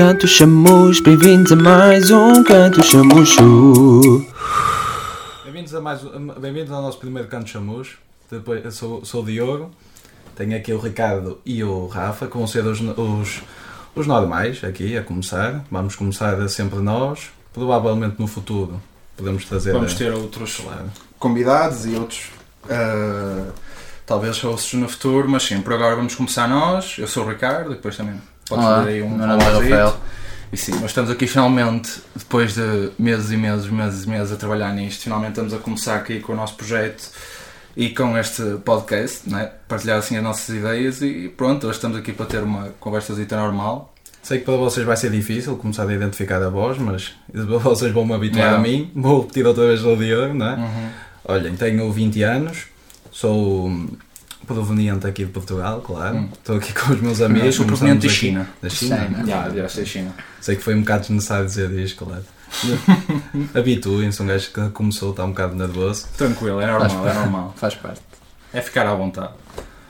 Canto Chamus, bem-vindos a mais um Canto Chamucho. Bem-vindos a mais um- bem-vindos ao nosso primeiro canto chamus. Depois, eu sou, sou o Diogo, tenho aqui o Ricardo e o Rafa, que vão ser os, os, os normais aqui a começar. Vamos começar sempre nós. Provavelmente no futuro podemos trazer. Vamos ter outros Claro. convidados e outros, ah, talvez hosts no futuro, mas sim, por agora vamos começar nós. Eu sou o Ricardo, e depois também podes Olá, aí um meu nome é. Rafael. E sim, nós estamos aqui finalmente, depois de meses e meses, meses e meses a trabalhar nisto, finalmente estamos a começar aqui com o nosso projeto e com este podcast, né? partilhar assim as nossas ideias e pronto, hoje estamos aqui para ter uma conversazita normal. Sei que para vocês vai ser difícil começar a identificar a voz, mas vocês vão me habituar Yeah. a mim. Vou repetir outra vez o Diogo, não é? Olhem, tenho 20 anos, sou proveniente aqui de Portugal, claro. Hum. Estou aqui com os meus amigos. sou começamos proveniente da China. Da China? China. Já, já sei China. Sei que foi um bocado desnecessário dizer isto, claro. Habituem-se, um gajo que começou está um bocado nervoso. Tranquilo, é normal, é normal. Faz parte. É ficar à vontade.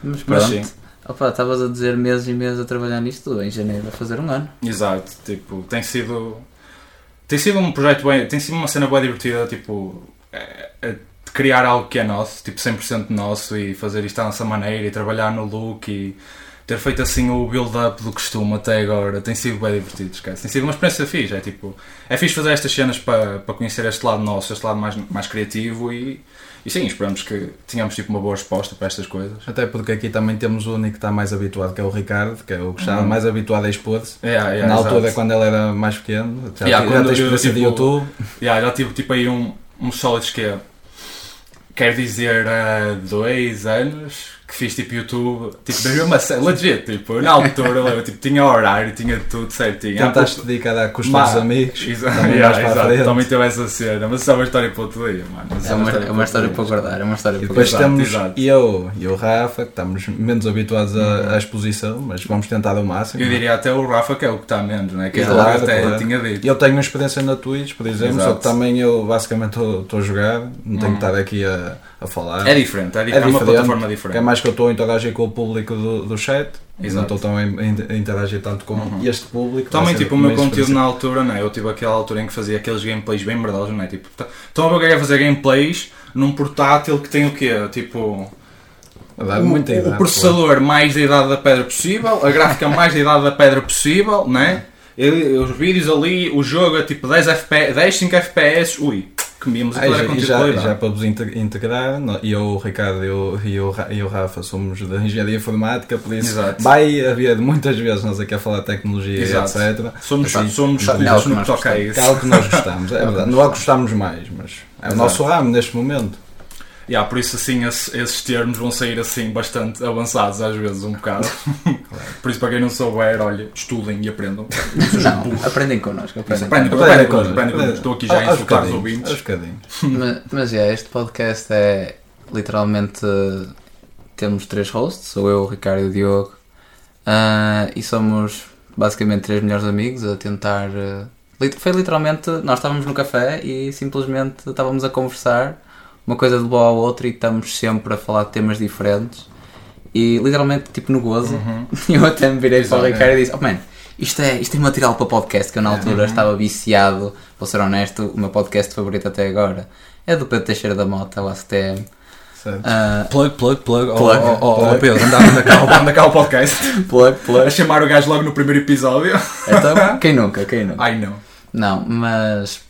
Mas Mas sim. Opa, estavas a dizer meses e meses a trabalhar nisto, em janeiro vai fazer um ano. Exato, tipo, tem sido. Tem sido um projeto bem. Tem sido uma cena bem divertida, tipo. é- é de criar algo que é nosso, tipo 100% nosso e fazer isto à nossa maneira e trabalhar no look e ter feito assim o build-up do costume até agora tem sido bem divertido, esquece. Tem sido uma experiência fixe, é tipo. É fixe fazer estas cenas para, para conhecer este lado nosso, este lado mais, mais criativo e. E sim, esperamos que tenhamos tipo uma boa resposta para estas coisas. Até porque aqui também temos o único que está mais habituado, que é o Ricardo, que é o que está Uhum. mais habituado a expor-se. Yeah, yeah, Na exato. altura, quando ele era mais pequeno, já, Yeah, já quando experiência de tipo, YouTube. Yeah, já tive tipo aí um, um sólidos que é, quer dizer há dois anos que fiz tipo YouTube, tipo mesmo uma cena, legit, tipo, eu na altura eu lembro, tipo, tinha horário, tinha tudo certinho. Tentaste dedicar Ma- dos amigos. Exato, também yeah, mais para a exato, também teve essa cena, mas isso é uma história para outro dia, mano. É uma, é uma outro história dia. para guardar, é uma história para depois Exato, temos exato. eu e o Rafa, que estamos menos habituados à, à exposição, mas vamos tentar ao máximo. Eu diria até o Rafa que é o que está menos, né? que é Claro, ele até claro. tinha dito. Eu tenho experiência na Twitch, por exemplo, só que Exato. também eu basicamente estou estou a jogar, não tenho Hum. que estar aqui a, a falar. É diferente, é, diferente, é uma plataforma diferente. É mais que eu estou a interagir com o público do, do chat, não Exato. estou tão a, interagir tanto com Uhum. este público. Também, tipo, o meu conteúdo na altura, né? Eu tive aquela altura em que fazia aqueles gameplays bem merdosos, não é? Tipo, estão a ver a fazer gameplays num portátil que tem o quê? Tipo, o, o processador mais da idade da pedra possível, a gráfica mais da idade da pedra possível, né? E, os vídeos ali, o jogo é tipo 10 FPS, 10, 5 FPS, ui, comíamos Ah, aquilo e era já, e já, já para vos inte- integrar, no- eu, o Ricardo e o, e, o, Ra- e o Rafa somos da Engenharia Informática, por isso Exato. vai haver muitas vezes nós aqui a falar de tecnologia Exato. e etc. Somos, Assim, somos cultos É no que toca a é algo que nós gostamos, é verdade. Não é o que gostamos mais, mas é o nosso ramo neste momento. Yeah, por isso assim esse- esses termos vão sair assim bastante avançados às vezes um bocado. por isso para quem não souber, olha, estudem e aprendam. Não, aprendem connosco, aprendem. Aprendem connosco. Aprende Aprende connosco, connosco. aprende connosco. Estou aqui já a insultar os ouvintes. aos mas, mas é, este podcast é literalmente uh, temos três hosts, sou eu, o Ricardo e o Diogo, Ah, e somos basicamente três melhores amigos a tentar. uh, foi literalmente, nós estávamos no café e simplesmente estávamos a conversar, uma coisa de boa à outra, e estamos sempre a falar de temas diferentes. E literalmente, tipo no gozo, Uhum. eu até me virei para o Ricardo e disse: Oh man, isto é, isto é material para podcast. Que eu na altura Uhum. estava viciado, vou ser honesto, o meu podcast favorito até agora é do Pedro Teixeira da Mota, o ACTM. Certo. Ah, Plug, plug, plug. Plug. Oh, oh, oh, Plug. oh, Pedro, anda, anda cá, anda cá o podcast. plug, A plug. chamar o gajo logo no primeiro episódio. Então, quem nunca, quem nunca? Ai não. Não, mas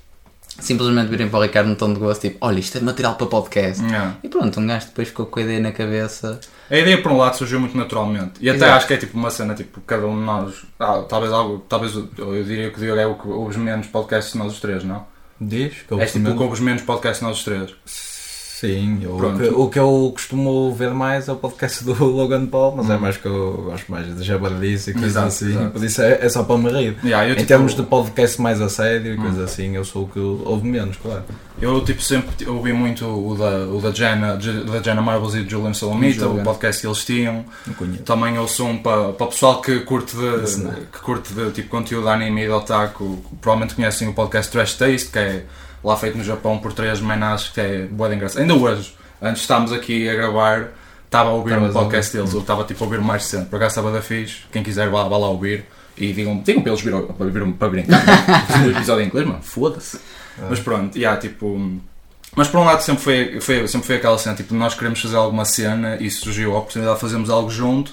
simplesmente virem para o Ricardo num tom de gosto, tipo: Olha, isto é material para podcast. Yeah. E pronto, um gajo depois ficou com a ideia na cabeça. A ideia por um lado surgiu muito naturalmente. E até Exato. acho que é tipo uma cena, tipo, cada um de nós. Ah, talvez algo. Talvez eu eu diria que o Diogo é o que ouves menos podcasts de nós os três, não? Diz que És tipo o que ouves menos podcasts de nós os três. Sim, eu- o, que, o que eu costumo ver mais é o podcast do Logan Paul, mas é Hum. mais que eu gosto mais de jabardice e coisas Exato, assim, exato. por isso é, é só para me rir. Yeah, eu, em tipo, termos de podcast mais a sério e Hum. coisas assim, eu sou o que ouve menos, claro. Eu tipo sempre ouvi muito o da, o da Jenna, da Jenna Marbles e do Julian Solomita, o podcast que eles tinham. Também eu sou um para, para o pessoal que curte de, que curte de tipo conteúdo de anime e de otaku, provavelmente conhecem o podcast Trash Taste, que é lá feito no Japão por três menas, que é boa de engraçado. Ainda hoje, antes de estarmos aqui a gravar, estava a ouvir Estavas o a podcast deles, eu estava tipo a ouvir mais sempre. Por acaso estava da fixe, quem quiser vá, vá lá ouvir. E digam, digam para eles vir, para, vir, para brincar. Um episódio em inglês, mano, foda-se. Mas pronto, yeah, tipo. Mas por um lado sempre foi, foi, sempre foi aquela cena, tipo, nós queremos fazer alguma cena e surgiu a oportunidade de fazermos algo junto,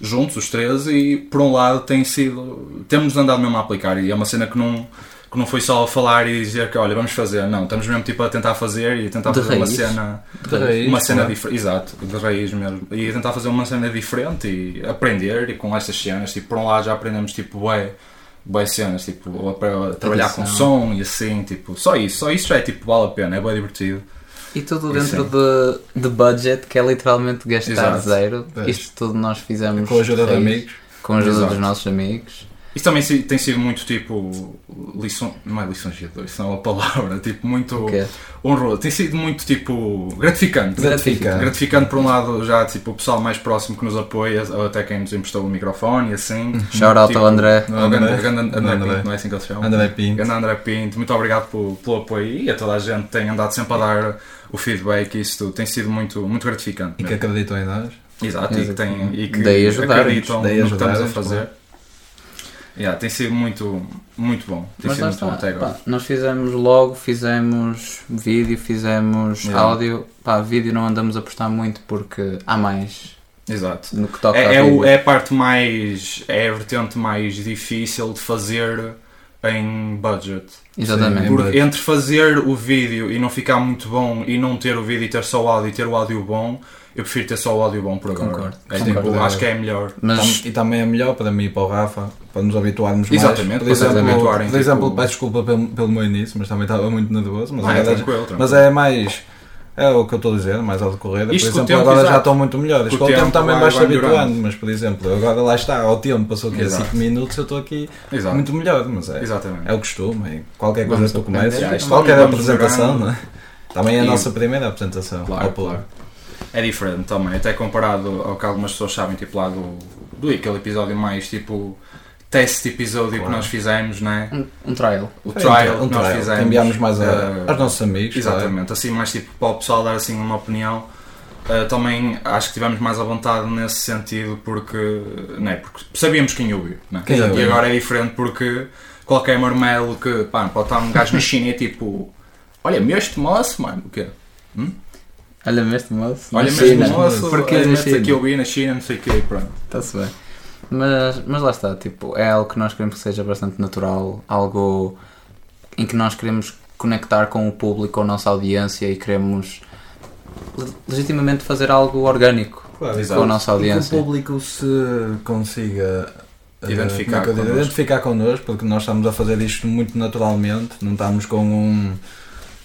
juntos, os três, e por um lado tem sido. Temos andado mesmo a aplicar e é uma cena que não, que não foi só falar e dizer que olha, vamos fazer, não, estamos mesmo tipo a tentar fazer e a tentar De fazer uma raiz. cena De raiz, uma cena diferente, exato, de raiz mesmo. E tentar fazer uma cena diferente e aprender e com estas cenas, tipo, por um lado já aprendemos tipo, bué, bué cenas, tipo, trabalhar com som e assim, tipo, só isso, só isso já é tipo, vale a pena, é bem divertido. E tudo dentro sim. de, de budget, que é literalmente gastar Exato. zero. Pois. Isto tudo nós fizemos Com a ajuda de raiz, amigos. Com a ajuda Exato. dos nossos amigos. Isso também tem sido muito tipo, lição, não é lisonjeador, isso não é uma palavra, tipo, muito O quê? honroso, tem sido muito tipo, gratificante. Gratificante. Gratificante por um lado já tipo o pessoal mais próximo que nos apoia, ou até quem nos emprestou o microfone e assim. Shout out Tipo, ao André. Não, André, André. André, André, André. Pinto, não é assim que ele se chama? André Pinto. Grande André Pinto, muito obrigado pelo, pelo apoio e a toda a gente que tem andado sempre a dar o feedback, isso tudo tem sido muito, muito gratificante. E que mesmo. acreditam em nós. Exato, e que, tem, e que Daí ajudar-nos, acreditam daí no que estamos a fazer. Yeah, tem sido muito, muito bom. Tem Mas sido muito bom está. até agora. Pá, nós fizemos logo, fizemos vídeo, fizemos Yeah. áudio. Pá, vídeo não andamos a postar muito porque há mais Exato. no que toca É, é, o- é a parte mais. é a vertente mais difícil de fazer em budget. Exatamente. Sim, budget. entre fazer o vídeo e não ficar muito bom e não ter o vídeo e ter só o áudio e ter o áudio bom, eu prefiro ter só o áudio bom por agora. Concordo, É, concordo. tipo, acho que é melhor. Mas E também é melhor para mim e para o Rafa, para nos habituarmos mais. Exatamente, por exemplo, habituarem, por exemplo tipo- peço desculpa pelo, pelo meu início, mas também estava muito nervoso. Mas, Ah, é tranquilo, tranquilo. mas é mais. É o que eu estou a dizer, mais ao decorrer. Por exemplo, tempo, agora já exato. estão muito melhores. Com o Com o tempo tempo também vai- vais-te vai melhorando. habituando, mas por exemplo, agora lá está, ao tempo, passou aqui Exato. 5 minutos, eu estou aqui Exato. muito melhor. Mas é, Exatamente. é o costume, é qualquer coisa Vamos que tu começas, aprender. isto qualquer apresentação, não é? Também é a E- nossa primeira apresentação. Claro, ao público. claro. É diferente também, até comparado ao que algumas pessoas sabem, tipo lá do, do aquele episódio mais tipo teste episódio que Claro. nós fizemos, né? um, um trial. O Foi trial um que nós trial, fizemos. que enviámos mais a- eh, aos nossos amigos. claro. Exatamente, assim mais tipo para o pessoal dar assim uma opinião. Uh, também acho que tivemos mais à vontade nesse sentido porque, né, porque sabíamos quem ouviu. Né? Quem e ouviu. agora é diferente porque qualquer marmelo que pá, pode estar um gajo na China e tipo olha-me este moço, mano, o quê? Olha-me este moço. Olha-me este moço, este China? aqui eu vi na China, não sei o quê, pronto. Está-se bem. Mas, mas lá está, tipo, é algo que nós queremos que seja bastante natural, algo em que nós queremos conectar com o público, com a nossa audiência e queremos le- legitimamente fazer algo orgânico Claro, Exato. com a nossa E que o audiência. público se consiga eh, Identificar é que connosco. identificar connosco, porque nós estamos a fazer isto muito naturalmente, não estamos com um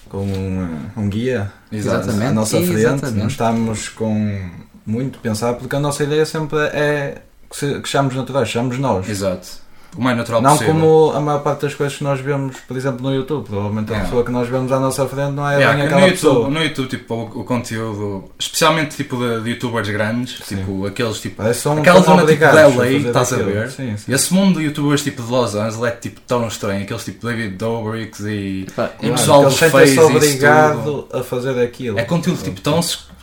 com um, um guia. Exatamente. à nossa frente, exatamente. não estamos com muito pensar, porque a nossa ideia sempre é que, se, que sejamos naturais, sejamos nós. Exato. O mais natural Não possível. como a maior parte das coisas que nós vemos, por exemplo, no YouTube. Provavelmente a Yeah. pessoa que nós vemos à nossa frente não é Yeah, bem que aquela no, YouTube, pessoa. no YouTube, tipo, o, o conteúdo, especialmente tipo de, de youtubers grandes, Sim. tipo aqueles tipo. São Aquela zona tipo de LA, estás a aquilo. ver? Sim, sim. Esse mundo de youtubers tipo de Los Angeles é tipo tão estranho, aqueles tipo David Dobrik's e. Pá, E eu- o pessoal do sentem-se Face obrigado a fazer aquilo. É conteúdo tipo tão,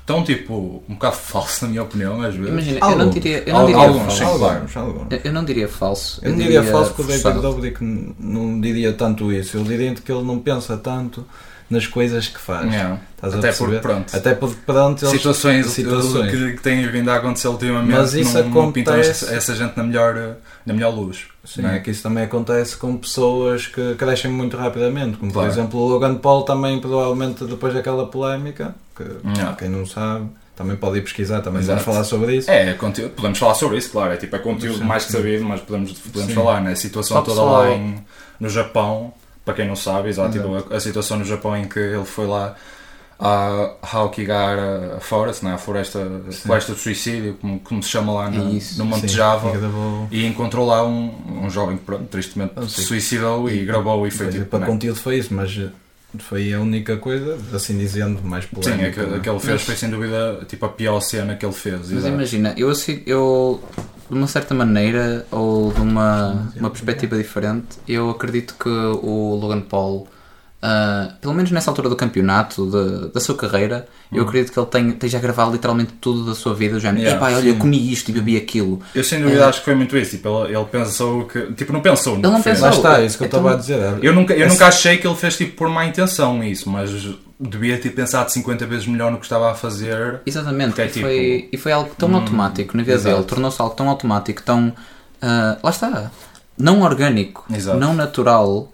tão tipo um bocado falso na minha opinião, às vezes. Imagina, eu não diria, eu não diria alguns, falso. Alguns, alguns. Eu- Eu não diria falso. Eu não diria falso que o. David Dobrik não diria tanto isso. Eu diria que ele não pensa tanto nas coisas que faz. Yeah. Até porque, pronto, Até porque pronto, eles, situações, situações. Que, que têm vindo a acontecer ultimamente Mas isso não, não pintam acontece- essa, essa gente na melhor, na melhor luz. Sim, né? é que isso também acontece com pessoas que crescem muito rapidamente, como Claro. por exemplo o Logan Paul também provavelmente depois daquela polémica, que Yeah. quem não sabe, também pode ir pesquisar, também Exato. vamos falar sobre isso. É, conteúdo, podemos falar sobre isso, claro. É tipo, é conteúdo Sim. mais que sabido, mas podemos, podemos Sim. falar, né? A situação Só toda pessoal- lá em, no Japão, para quem não sabe, exato, tipo, a, a situação no Japão em que ele foi lá a Haokigara Forest, né? a floresta, a floresta do suicídio, como, como se chama lá no, Isso, no Monte Sim, Java. e gravou- E encontrou lá um, um jovem que, pronto, tristemente Ah, se suicidou e, gravou e foi Pois é, tipo. para né? conteúdo foi isso, mas eh, foi a única coisa, assim dizendo, mais Sim, polémica. é que, né? que ele fez foi sem dúvida tipo, a pior cena que ele fez. Mas exato. imagina, eu, assi- eu de uma certa maneira ou de uma, uma perspectiva diferente, eu acredito que o Logan Paul ah, pelo menos nessa altura do campeonato, de- da sua carreira, eu acredito que ele tenha, esteja a gravar literalmente tudo da sua vida. Já, Hum. Yeah, epá, olha, eu comi isto e bebi aquilo. Eu sem dúvida acho que foi muito isso. Tipo, ele, ele pensou que. Tipo, não pensou. Ele não fez. Lá pensou. está, é isso que eu Então- estava a dizer. é- Eu nunca, eu esse- nunca achei que ele fez tipo por má intenção isso, mas devia ter pensado 50 vezes melhor no que estava a fazer. Exatamente, é e, tipo- foi, e foi algo tão automático na vida exato. dele, tornou-se algo tão automático, tão. ah, lá está, não orgânico, Exato. não natural,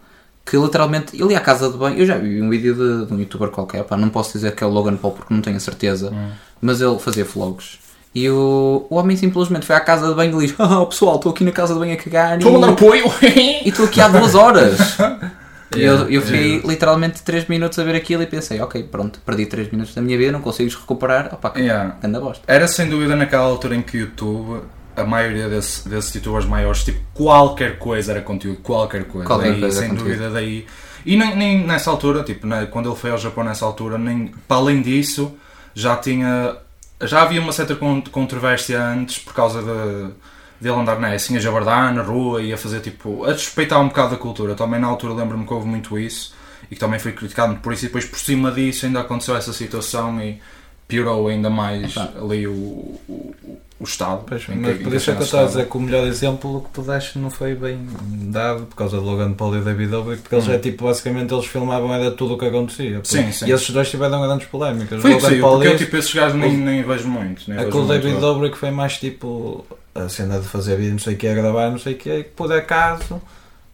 que literalmente ele ia à casa de banho. Eu já vi um vídeo de, de um youtuber qualquer, pá, não posso dizer que é o Logan Paul porque não tenho a certeza, Hum. mas ele fazia vlogs. E o, o homem simplesmente foi à casa de banho e diz: Ah, pessoal, estou aqui na casa de banho a cagar Estou a mandar apoio! e estou aqui há duas horas. E eu, eu fiquei yeah. literalmente 3 minutos a ver aquilo e pensei, ok, pronto, perdi 3 minutos da minha vida, não consigo recuperar, opá, que Yeah. anda bosta. Era sem dúvida naquela altura em que o YouTube, a maioria desse- desses youtubers maiores, tipo, qualquer coisa era conteúdo, qualquer coisa. Qualquer Daí, coisa era sem conteúdo. dúvida daí. E nem, nem nessa altura, tipo, né, quando ele foi ao Japão nessa altura, nem, para além disso, já tinha. Já havia uma certa con- controvérsia antes por causa de, de ele andar né, assim a jabardar na rua e a fazer tipo. a suspeitar um bocado da cultura. Também na altura lembro-me que houve muito isso e que também foi criticado por isso e depois por cima disso ainda aconteceu essa situação e piorou ainda mais Epá. ali o, o, o estado. Pois, mas por isso é que eu a estava a dizer que o melhor exemplo que pudeste não foi bem dado por causa de Logan Paul e David Dobrik, porque eles é tipo, basicamente eles filmavam era tudo o que acontecia. Sim, sim. E esses dois tiveram grandes polémicas. Foi possível, Paul porque eu tipo, esses gajos nem, nem vejo muito. Nem vejo que o David. Dobrik foi mais tipo a cena de fazer vídeo, não sei o que, a gravar, não sei o que, e por acaso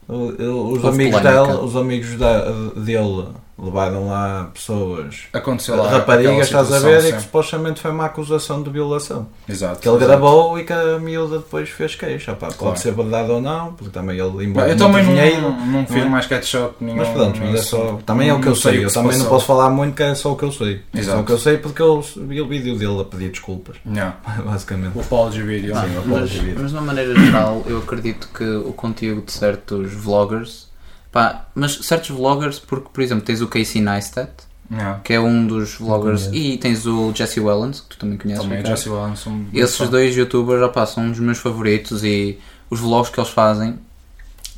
os Houve amigos, polémica. dele, os amigos da- dele levaram lá pessoas, Aconteceu lá. raparigas, estás a ver, e sim. que supostamente foi uma acusação de violação. Exato. Que ele exato. gravou e que a miúda depois fez queixa. Pá, Claro. Pode ser verdade ou não, porque também ele embora Eu também não, dinheiro. não, fiz não é? mais catch-up nenhum. Mas pronto, mas é só, também é o que eu Não sei. Eu também não posso falar muito, que é só o que eu sei. É só Exato. o que eu sei porque eu vi o vídeo dele a pedir desculpas, Yeah. basicamente. O apology video. Ah, sim, o mas, apology video. mas de uma maneira geral, eu acredito que o conteúdo de certos vloggers, pá, mas certos vloggers, porque por exemplo tens o Casey Neistat, Yeah. que é um dos vloggers, e tens o Jesse Wellens, que tu também conheces. Também, Ricardo. Jesse Wellens. são Esses dois youtubers opá, são os meus favoritos e os vlogs que eles fazem,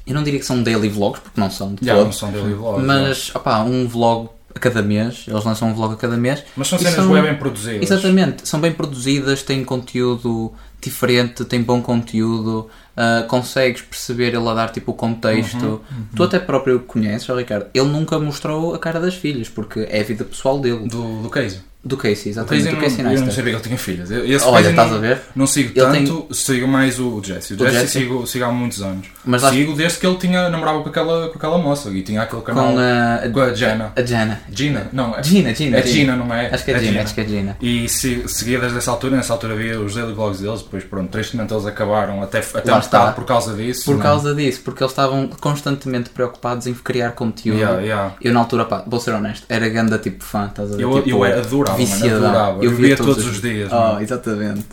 eu não diria que são daily vlogs, porque não são de Yeah, não todo, são daily vlogs. mas opá, um vlog a cada mês, eles lançam um vlog a cada mês Mas são cenas são- bem produzidas. Exatamente, são bem produzidas, têm conteúdo diferente, têm bom conteúdo, ah, consegues perceber ele a dar tipo o contexto. Tu até próprio conheces, Ricardo, ele nunca mostrou a cara das filhas, porque é a vida pessoal dele. Do, do Casey. Do Casey, O exatamente, Casey do Casey não, eu não Neistat. sabia que ele tinha filhas. Esse Olha, estás não, a ver? Não sigo Ele tem- tanto, sigo mais o Jesse. O O Jesse, Jesse? Sigo, sigo há muitos anos. Mas sigo desde que ele tinha, namorava com aquela, com aquela moça e tinha aquele canal com a, com a Jenna. a Gina. Gina? Não, é Gina, Gina. é Gina, não é? Acho que é, Gina, acho que é Gina. E se, seguia desde essa altura, nessa altura havia os daily vlogs deles, depois pronto, tristemente eles acabaram até, até um está. por causa disso. Por não é? causa disso, porque eles estavam constantemente preocupados em criar conteúdo. Yeah, yeah. Eu na altura, pá, vou ser honesto, era ganda tipo fã, estás a ver? Eu, tipo, eu era adorava, mano, viciadão. adorava. Eu, via todos os dias. Oh, exatamente.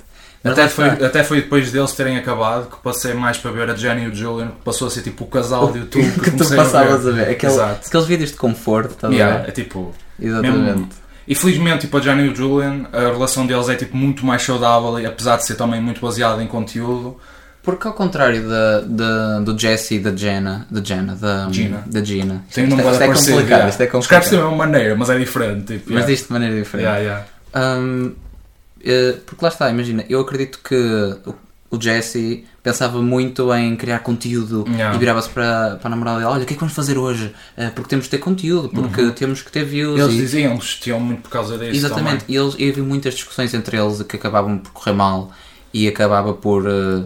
Mas Até foi, está. até foi depois deles terem acabado que passei mais para ver a Jenny e o Julian, que passou a ser tipo o casal de YouTube que, que tu passavas a ver. Aquele- Exato. aqueles vídeos de conforto, estás a Yeah, ver? é tipo. Exatamente. mesmo- E felizmente, tipo, a Jenny e o Julian, a relação deles é tipo muito mais saudável, apesar de ser também muito baseada em conteúdo. Porque ao contrário da, da, do Jesse e da Jenna, da Jenna, da Gina. Da Gina. Tem um isto, nome é- isto é parecido, complicado, yeah. isto é Escreve-se complicado. da mesma maneira, mas é diferente. Tipo, Mas yeah. disto de maneira diferente. Yeah, yeah. Hum, eh, porque lá está, imagina, eu acredito que o, Jesse pensava muito em criar conteúdo Yeah. e virava-se para, para a namorada dele: Olha, o que é que vamos fazer hoje? Eh, porque temos de ter conteúdo, porque temos que ter views. Eles e- diziam, eles tinham muito por causa disso. Exatamente, também. e eles, e havia muitas discussões entre eles que acabavam por correr mal e acabava por eh,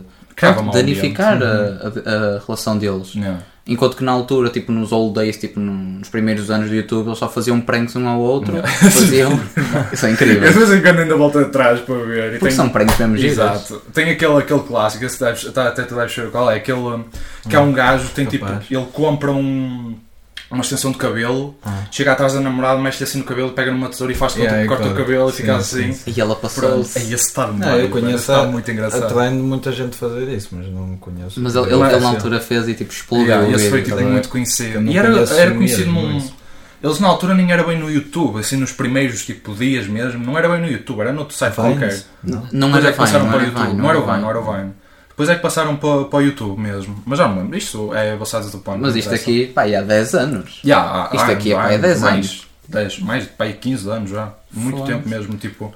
Danificar ambiente. a, a- a relação deles. Yeah. Enquanto que na altura, tipo nos old days, tipo nos primeiros anos do YouTube, eles só faziam pranks um ao outro. Faziam. Isso é Eu de incrível. vez em quando ainda volto atrás para ver. Porque tem- são pranks mesmo giros. Exato. Tem aquele, aquele clássico, esse deves, tá- até tu deves saber qual é, aquele que é um gajo tem tipo, Capaz. ele compra um, uma extensão de cabelo, Ah. chega atrás da namorada, mexe assim no cabelo, pega numa tesoura e faz tipo, Yeah, corta o claro. cabelo e Sim, fica sim, assim. sim. E ela passou-se. Aí esse está Não, eu conheço a- muito A engraçado. treino muita gente fazer isso, mas não conheço. Mas ele, ele, Mas, ele na altura fez e tipo explodiu. Yeah, o esse foi tipo a muito conhecido. não E era, era conhecido mesmo, num. Eles na altura nem era bem no YouTube, assim nos primeiros tipo dias mesmo, não era bem no YouTube, era no outro site qualquer. Não. Não era é que passaram Vine, não para o era YouTube. Vine. Não era o Vine, não era o Vine. Depois é que passaram para, para o YouTube mesmo. Mas já não me lembro. Isto é Basados do Pano. Mas isto aqui, pá, há 10 anos. Já, há- Isto há- aqui é há pá, é 10 mais, anos. 10, mais pá, é 15 anos já. Muito Foda-se. tempo mesmo. Tipo,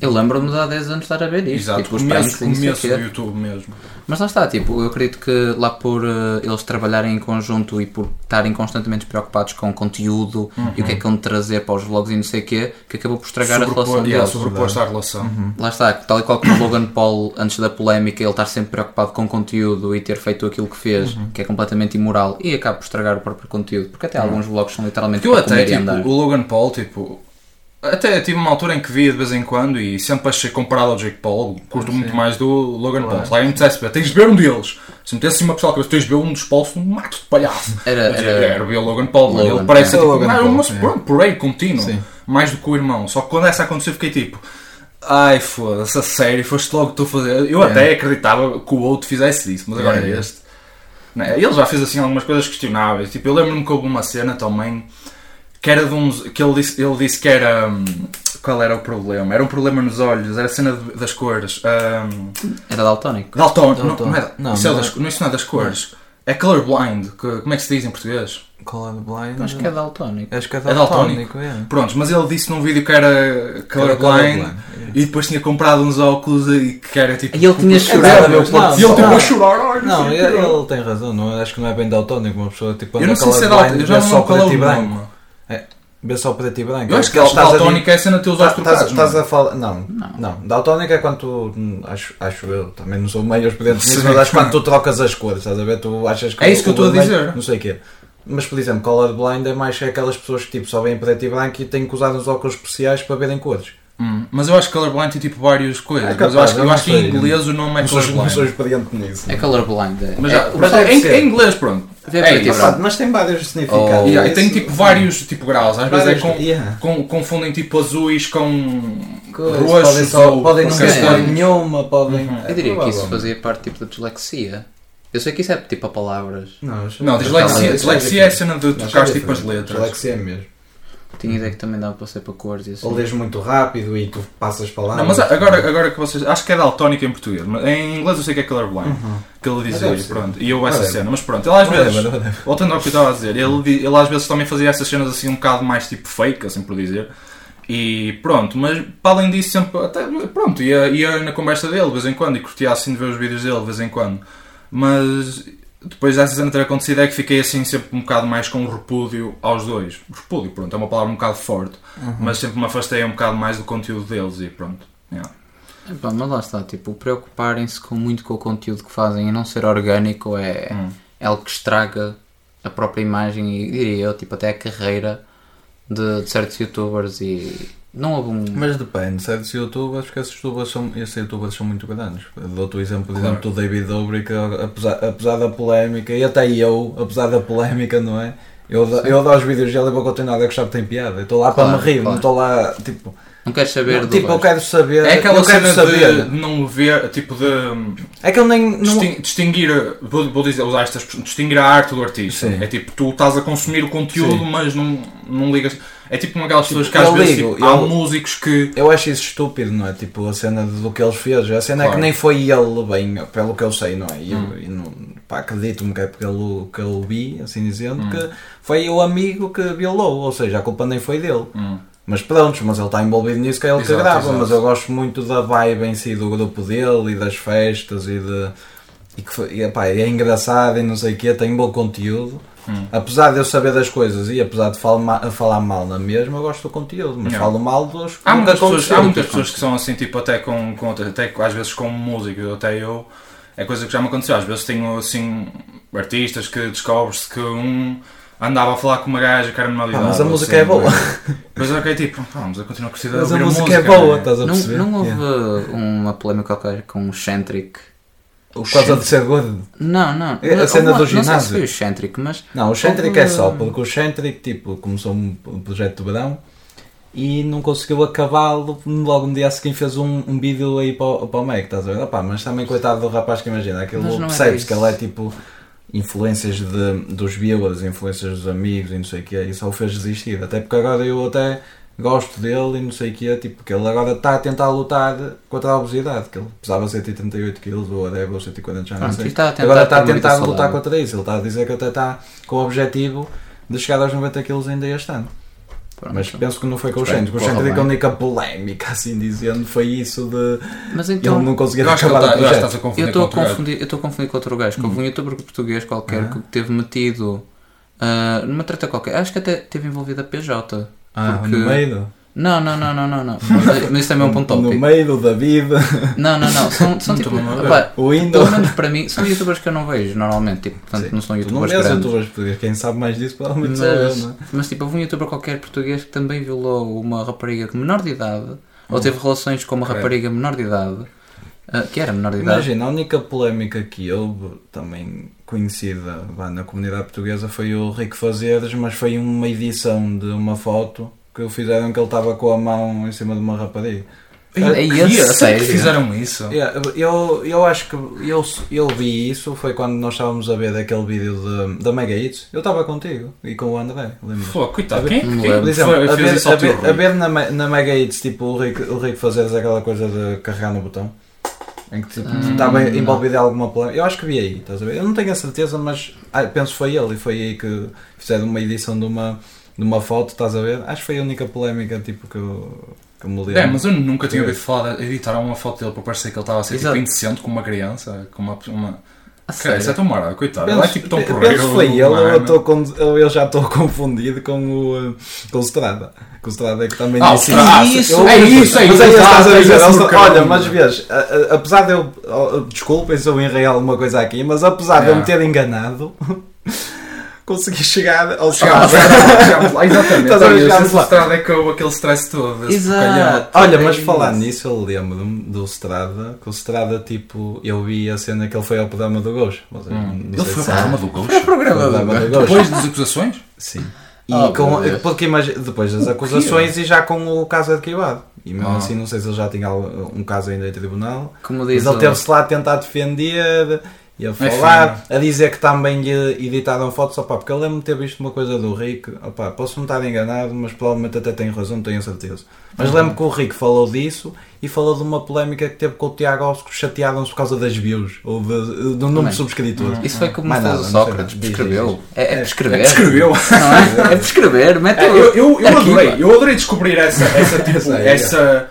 Eu lembro-me de há 10 anos estar a ver isto. exato. tipo, os começo, o começo do YouTube mesmo. Mas lá está, tipo, eu acredito que lá por eh, eles trabalharem em conjunto e por estarem constantemente preocupados com conteúdo e o que é que vão trazer para os vlogs e não sei o quê, que acabou por estragar a relação yeah, deles. sobreposto à relação. Lá está, tal e qual como o Logan Paul, antes da polémica, ele estar sempre preocupado com conteúdo e ter feito aquilo que fez, Uhum. que é completamente imoral, e acaba por estragar o próprio conteúdo, porque até alguns vlogs são literalmente Porque eu para até, comer e tipo, andar. o Logan Paul, tipo. Até tive uma altura em que via de vez em quando e sempre achei comparado ao Jake Paul, curto muito mais do Logan Paul. Se alguém me dissesse, tens de ver um deles. Se metesse assim uma pessoa que tens de ver um dos Pauls, um mato de palhaço. Era- dizia, era- Era ver o Logan Paul. Logan, ele parece é. tipo, Logan ah, Paul, pronto, por aí contínuo, Sim. mais do que o irmão. Só que quando essa aconteceu, fiquei tipo, ai foda-se, a sério, foste logo tu a fazer. Eu É. até acreditava que o outro fizesse isso, mas agora É. este. Não é? Ele já fez assim algumas coisas questionáveis. Tipo, eu lembro-me que houve uma cena também que era de uns. que ele disse, ele disse que era. hum, Qual era o problema? Era um problema nos olhos, era a cena de- das cores. hum, Era daltónico. Dalton, não, Dalton. não é, Não, isso, é não das, é. não, isso não é das cores. É colorblind, que, como é que se diz em português? Colorblind. Acho que é daltónico. Acho que é É daltónico. daltónico, é. Prontos, mas ele disse num vídeo que era colorblind colorblind, é. e depois tinha comprado uns óculos e que era tipo. E ele tinha chorado a ver o Não, E ele tipo não. a chorar, Não, ele, tem razão, não, acho que não é bem daltónico, uma pessoa tipo Eu não sei se é daltónico, eu já não lembro qual é o branco. Nome. Vê só preto e branco. Eu acho que Estás a daltónico é a cena de ter os olhos trocados. estás é? a falar. Não, Não. não. Daltónico é quando tu. hum, Acho, acho eu, também não sou meio experiente nisso, mas acho que quando tu trocas as cores, estás a ver? Tu achas que É isso que eu estou a dizer. Não sei o quê. Mas, por exemplo, colorblind é mais aquelas pessoas que tipo, só veem preto e branco e têm que usar uns óculos especiais para verem cores. Hum, mas eu acho que colorblind tem tipo várias coisas. É mas eu capaz, acho, que- eu acho que em inglês o nome é Não sou, não sou colorblind. experiente nisso. É colorblind. É. Mas, é, já, mas em inglês, pronto. Vê É e isso. Mas tem vários significados. Oh. E aí tem tipo vários tipo, graus. Às vezes é com, yeah. com- confundem tipo azuis com roxos podem, só, ou podem não castanhos. nenhuma, podem. Uhum. Eu diria que isso fazia parte tipo da dislexia. Eu sei que isso é tipo a palavras. Não, Não, dislexia, Não, dislexia é a cena de trocar isso é tipo as letras. Dislexia é mesmo. Tinha ideia que também dava para ser para cores e assim. Ou lês muito rápido e tu passas para lá. Não, mas agora, agora que vocês. Acho que é daltónico em português, mas em inglês eu sei que é colorblind. Uhum. Que ele Mas dizia, deve ser. pronto. E eu essa Whatever. cena. Mas pronto, ele às vezes. Whatever, whatever. Voltando ao que eu estava a dizer, ele, ele às vezes também fazia essas cenas assim um bocado mais tipo fake, assim por dizer. E pronto, mas para além disso, sempre. Até, pronto, ia, ia na conversa dele de vez em quando e curtia assim de ver os vídeos dele de vez em quando. Mas depois dessa cena ter acontecido é que fiquei assim sempre um bocado mais com repúdio aos dois. Repúdio, pronto, é uma palavra um bocado forte, mas sempre me afastei um bocado mais do conteúdo deles e pronto. yeah. Epá, mas lá está, tipo, preocuparem-se com muito com o conteúdo que fazem e não ser orgânico é, Hum. é algo que estraga a própria imagem e diria eu, tipo, até a carreira de, de certos youtubers e não houve um. Mas depende, certos youtubers, porque esses youtubers são, esses youtubers são muito grandes. Dou-te o exemplo, por Claro. exemplo, do David Dobrik, que apesar, apesar da polémica, e até eu, apesar da polémica, não é? Eu, eu dou os vídeos dele e vou continuar a gostar porque tem piada. Eu estou lá Claro, para me rir, claro. não estou lá, tipo... Não queres saber não, tipo, eu quero saber... É aquela eu quero cena saber. de não ver, tipo de. É que eu nem... Não, Distin- distinguir, vou, vou dizer, usar estas distinguir a arte do artista. Sim. É tipo, tu estás a consumir o conteúdo, Sim. mas não, não ligas. É tipo uma aquelas pessoas que eu às vezes tipo, há eu- músicos que. Eu acho isso estúpido, não é? Tipo, a cena do que ele fez. A cena é Claro. que nem foi ele bem, pelo que eu sei, não é? E eu, Hum. e não, pá, acredito-me que é pelo que eu vi, assim dizendo, Hum. que foi o amigo que violou. Ou seja, a culpa nem foi dele. Hum, Mas pronto, mas ele está envolvido nisso que é ele que Exato, grava. exato. Mas eu gosto muito da vibe em si do grupo dele e das festas e de. E que e, pá, é engraçado e não sei o quê, tem bom conteúdo. hum. Apesar de eu saber das coisas e apesar de falar, ma- falar mal na mesma, eu gosto do conteúdo. Mas Não. falo mal dos. Há, muitas pessoas, há muitas pessoas que são assim, tipo, até com, com até às vezes com músicos, até eu. É coisa que já me aconteceu. Às vezes tenho assim artistas que descobre-se que um andava a falar com uma gaja que era numa Ah, idade. mas a música assim, é boa. Mas ok, tipo, pá, mas eu continuo a curtir a Mas a ouvir música é música, boa, né? estás a Não, perceber? não houve Yeah. uma polémica qualquer com o Centric? Por causa de ser gordo. Não, não. É a cena do uma- Não sei se ginásio. foi o Centric, mas Não, o Centric é só, porque o Centric tipo, começou um projeto de verão e não conseguiu acabá-lo. Logo no dia a seguir fez um, um vídeo aí para, o- para o Mac, estás a ver? Opá, mas também coitado do rapaz que imagina, aquilo percebes que isso. ele é tipo influências de, dos viewers, influências dos amigos e não sei o que, e só o fez desistir. Até porque agora eu até gosto dele e não sei o que é, tipo, porque ele agora está a tentar lutar contra a obesidade, que ele pesava 138 kg ou a ou 140 já não Pronto, sei. está agora está a tentar lutar saudável. contra isso, ele está a dizer que até está com o objetivo de chegar aos 90 kg ainda este ano. Pronto. Mas penso que não foi com o Espero Shane, que com o Shane corra teve a única polémica, assim dizendo, foi isso de Mas ele então, não conseguia Eu acho que ele acabar tá- o que projeto. estás a confundir eu estou a com outro gajo. confundir, eu estou a confundir com outro gajo, que houve um youtuber português qualquer Ah. que teve metido ah, numa treta qualquer, acho que até teve envolvido a PJ. Ah, porque- no meio? Não, não, não, não, não, não. Mas, mas isso também é um ponto No tópico. meio do David, Não, não, não. São, são tipo. estou a ver. opá, o pelo menos para mim, são youtubers que eu não vejo normalmente. Tipo, portanto, Sim. não são Tu não youtubers youtubers portugueses, quem sabe mais disso provavelmente sou eu, Mas, não é? mas tipo, houve um youtuber qualquer português que também violou uma rapariga menor de idade, ou teve relações com uma rapariga menor de idade, ah, que era menor de idade. Imagina, a única polémica que houve, também conhecida na comunidade portuguesa, foi o Rico Fazeres, mas foi uma edição de uma foto que fizeram que ele estava com a mão em cima de uma rapariga. É esse, sempre sério. que fizeram isso. Yeah, eu, eu acho que eu, eu vi isso, foi quando nós estávamos a ver aquele vídeo de, da Mega Hits. Eu estava contigo e com o André, lembras? Pô, coitado, quem, lembro. A ver, isso na, na Mega Hits, tipo, o Rico, o Rico fazeres aquela coisa de carregar no botão. Em que tipo, Hum, estava envolvido em alguma polémica. Eu acho que vi aí, estás a ver? Eu não tenho a certeza, mas ah, penso que foi ele e foi aí que fizeram uma edição de uma, de uma foto, estás a ver? Acho que foi a única polémica tipo, que, eu, que eu me lembro. É, mas eu nunca tinha ouvido falar de editar uma foto dele para parecer que ele estava a ser tipo indecente com uma criança, com uma. uma... Cara, isso é tão marado, coitado. Penso, Ele é tipo tão porreiro. que foi ele, eu, com, ou eu já estou confundido com o, com o Strada. Com o Strada é que também Ah, disse isso. Eu- é isso, é isso, é isso, olha, mas vês, apesar de eu, oh, desculpem se eu enrei alguma coisa aqui, mas apesar de eu me É. ter enganado, consegui chegar ao Chegámos Strada. lá, chegámos lá, exatamente. Estás a ver, Olha, chegámos lá. estrada é que houve aquele stress todo. Exato. Olha, mas É falar isso. nisso, eu lembro-me do Strada, que o Strada, tipo, eu vi a cena que ele foi ao programa do não Hum. Ele sei foi ao programa do Ghost. Foi o ao do programa do Ghost. Ghost. Depois das acusações? Sim. E Oh, com, porque imagi- depois das acusações e já com o caso arquivado. E mesmo Ah. assim, não sei se ele já tinha um caso ainda em tribunal. Como Mas diz ele o- teve-se lá a tentar defender e a É falar, a dizer que também editaram fotos. Opá, porque eu lembro-me de ter visto uma coisa do Rick. Opá, posso não estar enganado, mas provavelmente até tenho razão, não tenho a certeza. Mas Uhum. lembro que o Rick falou disso e falou de uma polémica que teve com o Tiago Alves que chatearam-se por causa das views ou de- do número de subscritores. Isso foi como fez o Sócrates, prescreveu. É, é É, prescrever. Escreveu. Não é? É prescrever, mete É, eu, eu, eu adorei, eu adorei descobrir essa, essa, tipo, Essa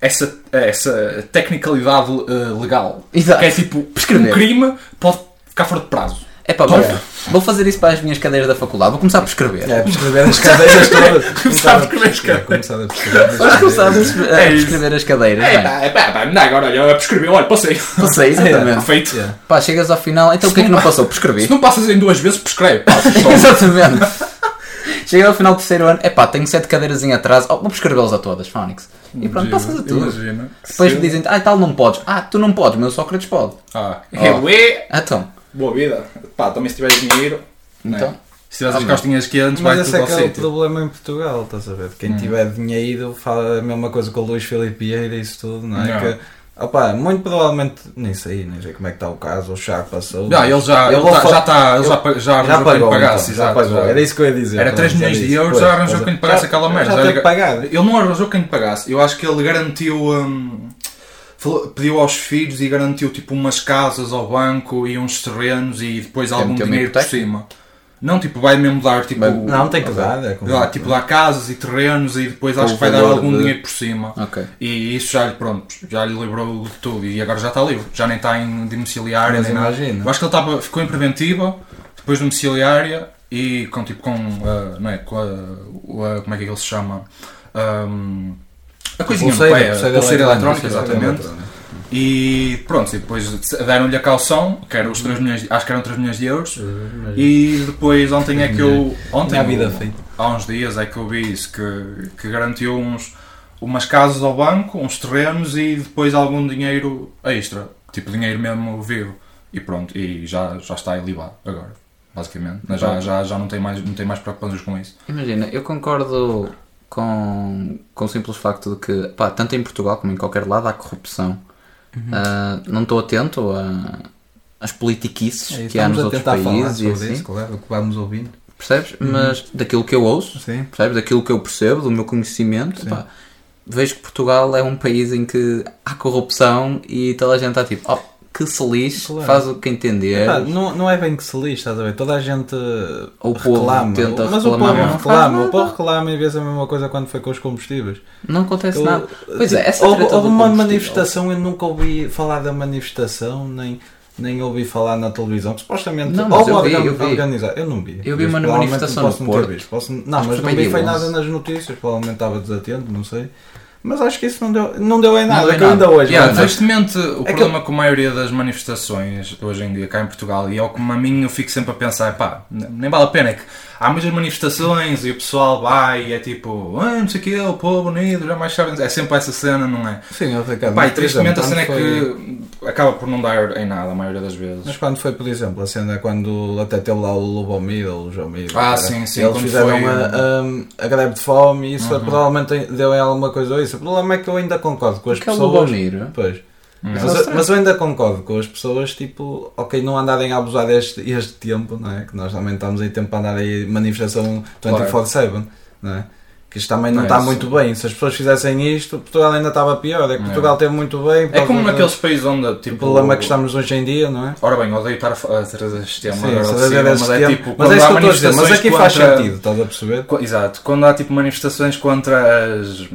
essa, essa, essa tecnicalidade eh, legal. Exato. Que é tipo, Prescrever. um crime pode ficar fora de prazo. É pá, vou, vou fazer isso para as minhas cadeiras da faculdade. Vou começar a prescrever. É, prescrever as cadeiras todas. Começar a prescrever as É, cadeiras. começar a prescrever as começar a É prescrever as cadeiras. É, pá, é, pá, pá, não, agora olha, prescreveu, olha, passei. Passei, exatamente. Perfeito. Yeah. Pá, chegas ao final, então o que é que não passou? Prescrevi. Se não passas em duas vezes, prescreve. Exatamente. Cheguei ao final do terceiro ano, epá, tenho sete cadeiras em atraso, oh, vou prescrevê-las a todas, Fónix. E pronto, passas a tudo. Imagina. Depois me dizem, ah, tal não podes. Ah, tu não podes, mas o Sócrates pode. Ah, Oh. é, ué. Então, Boa vida. Pá, também se tiveres dinheiro. então. né? Se tiveres as costinhas quentes, Mas vai esse tudo é ao que é o sítio. problema em Portugal, estás a ver? Quem Hum. tiver dinheiro fala a mesma coisa com o Luís Filipe Vieira e isso tudo, não é? Não. Que, opá, muito provavelmente, nem sei, nem sei como é que está o caso, o Chaco passou. Já, ele já, ele tá- já está, ele já, já já arranjou quem pagou, pagasse, então, exato, já. Era isso que eu ia dizer. Era pronto, 3 já milhões de euros, já arranjou quem lhe pagasse aquela merda. Já lhe- pagar. Ele não arranjou quem lhe pagasse. Eu acho que ele garantiu. hum, pediu aos filhos e garantiu tipo umas casas ao banco e uns terrenos e depois algum dinheiro por cima. Não, tipo, vai mesmo dar tipo. Vai- Não, tem que dar. É como- tipo, dá casas e terrenos e depois acho que vai dar algum de- dinheiro por cima. Ok. E isso já lhe, pronto, já lhe livrou de tudo e agora já está livre. Já nem está em domiciliária Mas nada. imagina. Eu acho que ele estava, ficou em preventiva, depois domiciliária e com tipo com, ah, não é, com a, como é que ele se chama? Ahm, a coisinha Pulseira, pé, a pulseira pulseira eletrónica, eletrónica, exatamente. E pronto, e depois deram-lhe a calção, que era os 3 milhões, acho que eram 3 milhões de euros. E depois ontem é que eu. Ontem, há uns dias é que eu vi isso, que, que garantiu uns, umas casas ao banco, uns terrenos e depois algum dinheiro extra, tipo dinheiro mesmo vivo. E pronto, e já, já está ilibado agora, basicamente. Mas já, já, já não tem mais, não tem mais preocupações com isso. Imagina, eu concordo com, com o simples facto de que, pá, tanto em Portugal como em qualquer lado há corrupção. Uhum. Ah, não estou atento a, às politiquices É isso, que há nos outros países e assim. isso, claro, o que vamos ouvindo. percebes? Mas daquilo que eu ouço, Sim. percebes? Daquilo que eu percebo, do meu conhecimento, pá, vejo que Portugal é um país em que há corrupção e toda a gente está tipo, oh, que se lixe, Claro. faz o que entender. Epá, não, não é bem que se lixe, estás a ver? Toda a gente O reclama. tenta mas o povo mas não reclama. O povo reclama e vês a mesma coisa quando foi com os combustíveis. Não acontece Eu- nada. Pois é, essa houve, houve uma manifestação, eu nunca ouvi falar da manifestação, nem, nem ouvi falar na televisão. Supostamente Não, mas eu vi, eu vi. organizar. Eu não vi. Eu vi uma Mas manifestação no Porto. visto. Posso- não, mas que não vi foi 11. nada nas notícias. Provavelmente estava desatento, não sei. Mas acho que isso não deu, não deu em Não nada. deu em que eu nada. ainda hoje. Yeah, tristemente, o É que problema com a maioria das manifestações hoje em dia cá em Portugal, e é o que a mim eu fico sempre a pensar, pá, nem vale a pena, é que há muitas manifestações e o pessoal vai e é tipo, ah, não sei o que, o povo unido, jamais sabem, é sempre essa cena, não é? Sim, eu Ricardo. Pá, e tristemente a cena é foi- que acaba por não dar em nada a maioria das vezes. Mas quando foi, por exemplo, a cena quando até teve lá o Lubomir, ou o Jomir, Ah, cara, sim, sim, eles fizeram foi- a, a, a greve de fome e isso Uhum. provavelmente deu em alguma coisa isso. O problema é que eu ainda concordo com as Que é o pessoas. Lubomir. Pois. Hum. Mas, eu- mas eu ainda concordo com as pessoas, tipo, ok, não andarem a abusar deste este tempo, não é? Que nós também estamos aí tempo para andar aí manifestação 24-7, não é? Que isto também não Não é está isso. muito bem. Se as pessoas fizessem isto, Portugal ainda estava pior. É que É. Portugal teve muito bem. É como naqueles países onde, tipo... O problema que estamos hoje em dia, não é? Ora bem, odeio estar a trazer este tema Sim, agora se de deve cima, haver mas esse é tipo, mas é isso que eu estou a dizer, mas aqui faz contra- sentido, estás a perceber? Exato, quando há tipo manifestações contra as,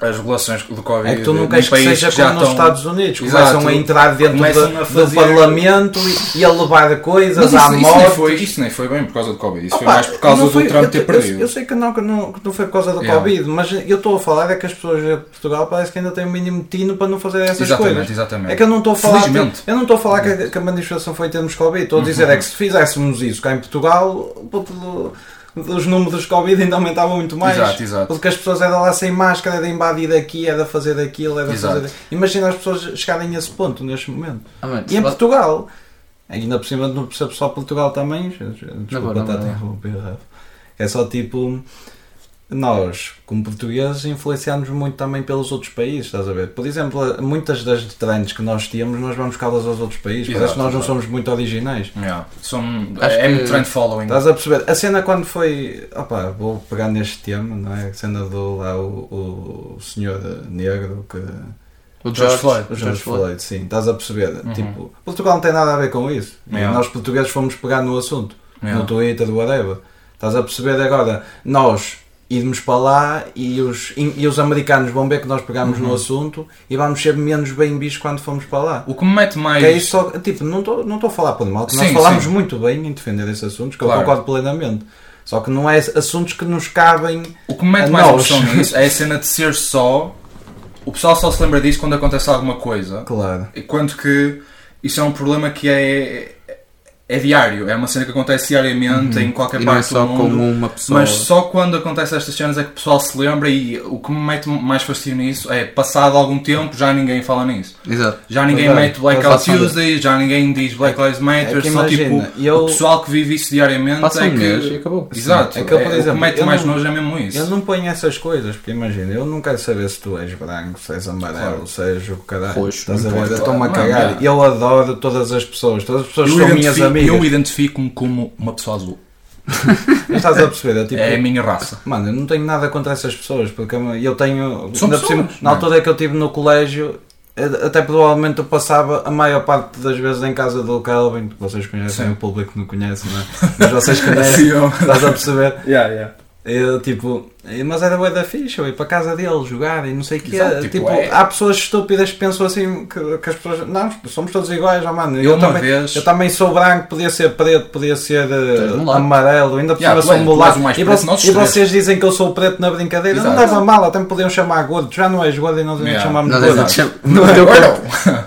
as regulações do Covid É que tu não queres que seja já como nos estão- Estados Unidos, Exato. começam a entrar dentro Começam do, fazer- Parlamento e, a levar coisas Mas à isso, isso, morte. nem foi, isso nem foi bem por causa do Covid, isso foi Opa, mais por causa do foi- Trump eu, ter eu- perdido. Eu, sei que não, que não, que não foi por causa do Yeah. Covid, mas eu estou a falar é que as pessoas de Portugal parece que ainda têm o mínimo tino para não fazer essas exatamente, coisas. exatamente. É que eu não estou a falar, Felizmente. eu não estou a falar que, a, que a manifestação foi em termos de Covid, estou a dizer é que se fizéssemos isso cá em Portugal, os números de Covid ainda aumentavam muito mais. Exato, exato. Porque as pessoas eram lá sem máscara, era invadir daqui, era fazer aquilo, era Exato. fazer. Imagina as pessoas chegarem a esse ponto neste momento. Ah, mano, E em Portugal, ainda por cima não percebo só Portugal também, desculpa Não não vou. interromper, Rafa. É só tipo, nós, como portugueses, influenciamos muito também pelos outros países, estás a ver? Por exemplo, muitas das trends que nós temos, nós vamos buscá-las aos outros países, parece Exato, que nós não somos muito originais. Yeah. São, Acho é que- muito trend following. Estás a perceber? A cena quando foi. Opa, vou pegar neste tema, não é? A cena do lá o, o senhor negro que. o George Floyd. O George Floyd, sim, estás a perceber? Uhum. Tipo, Portugal não tem nada a ver com isso. E Yeah. nós portugueses fomos pegar no assunto, Yeah. no Twitter, whatever. Estás a perceber agora? Nós irmos para lá e os, e os americanos vão ver que nós pegamos Uhum. no assunto e vamos ser menos bem vistos quando formos para lá. O que me mete mais. Que é isso só, tipo, não estou não estou a falar por mal, que nós Sim, falamos sim. muito bem em defender esses assuntos, que Claro. eu concordo plenamente. Só que não é assuntos que nos cabem. O que me mete mais nós. nisso é a cena de ser só. O pessoal só se lembra disso quando acontece alguma coisa. Claro. Enquanto que isso é um problema que é, é diário, é uma cena que acontece diariamente em qualquer E não é parte só do mundo. uma pessoa. Mas só quando acontece estas cenas é que o pessoal se lembra e o que me mete mais fascínio nisso é passado algum tempo já ninguém fala nisso. Exato. Já ninguém Verdade. mete Blackout Tuesday, já ninguém diz Black Lives Matter, É que só imagina, tipo eu- o pessoal que vive isso diariamente Passa é um mês e que. acabou. Exato, É que eu, por é, o exemplo, que mete mais não- nojo é mesmo isso. Eu não ponho essas coisas, porque imagina, eu não quero saber se tu és branco, se és amarelo, Claro. se és o caralho. Estás a ver? Eu estou-me a cagar. Eu adoro todas as pessoas, todas as pessoas são minhas identifico, amigas. eu identifico-me como uma pessoa azul. Estás a perceber? É, tipo, é a minha raça. Mano, eu não tenho nada contra essas pessoas, porque eu tenho. São por cima, pessoas, na altura que eu estive no colégio, eh, até provavelmente eu passava a maior parte das vezes em casa do Calvin, que vocês conhecem, Sim. o público não conhece, não é? Mas vocês conhecem, estás a perceber? Yeah, yeah. Eu, tipo, mas era bué da ficha, eu ia para a casa dele jogar e não sei o que Exato, Tipo, tipo, é- há pessoas estúpidas que pensam assim que, que as pessoas. Não, somos todos iguais, oh, mano. Eu uma também, vez- eu também sou branco, podia ser preto, podia ser mulado. amarelo, ainda por Yeah, cima sou mulato. E, e vocês dizem que eu sou preto na brincadeira, não Exato. leva mal, até me podiam chamar gordo. Já não és gordo e nós ainda Yeah. chamamos gordo. ainda cham- Não o, é teu Gordo!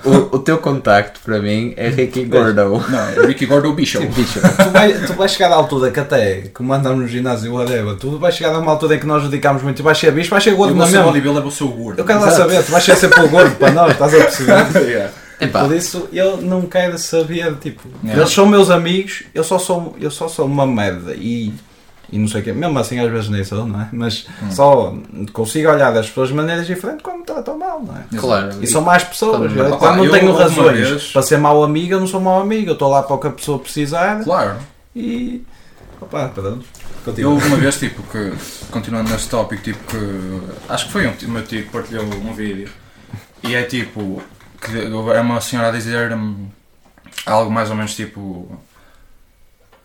con- o, o teu contacto para mim é Ricky Gordo. Não, é Ricky Gordo Bishop. Bicho. Tu vais chegar à altura que até, como andamos no ginásio, whatever, tu vais chegar a uma altura em que nós dedicamos muito, vais ser bicho, vais ser gordo Eu na vou ser bodybuilder, vou ser o gordo. Eu quero lá saber, tu vais ser sempre o gordo para nós, estás a perceber? Yeah. Epá, Por isso eu não quero saber, tipo, Yeah. eles são meus amigos, eu só sou, eu só sou uma merda e, e não sei o quê, mesmo assim às vezes nem sou, não é? Mas Hum. só consigo olhar das pessoas de maneiras diferentes quando me tratam mal, não é? claro. E são mais pessoas, Quando- eu, Pá, quando não eu tenho razões vez- para ser mau amigo, eu não sou mau amigo, eu estou lá para o que a pessoa precisar Claro. e Opa, pronto. Eu Continua. houve uma vez, tipo, que, continuando neste tópico, tipo, que acho que foi um, meu tio que partilhou um vídeo e é tipo, que é uma senhora a dizer algo mais ou menos tipo.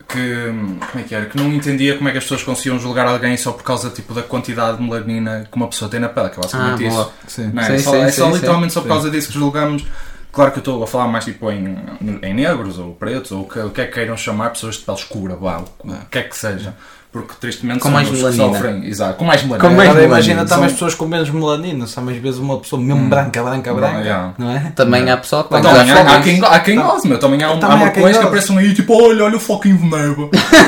Que, como é que era? Que não entendia como é que as pessoas conseguiam julgar alguém só por causa tipo, da quantidade de melanina que uma pessoa tem na pele, que é Ah, basicamente isso. boa. Sim. Não é? Sim, só, sim, é só sim, literalmente só por causa disso que julgamos. Claro que eu estou a falar mais tipo em, em negros ou pretos ou o que, que é que queiram chamar pessoas de pele escura, vá, o É. que é que seja. Porque tristemente Com são mais melanina. sofrem. Exato, com mais melanina. Com mais melanina. imagina São- também as pessoas com menos melanina, só mais vezes uma pessoa mesmo Hum. branca, branca, Não, branca. yeah. Não é? Também há pessoal que Então, gozar há, há quem, há quem goze, meu. Também há, um, Também há uma coisa que aparecem aí tipo, olha, olha o fucking.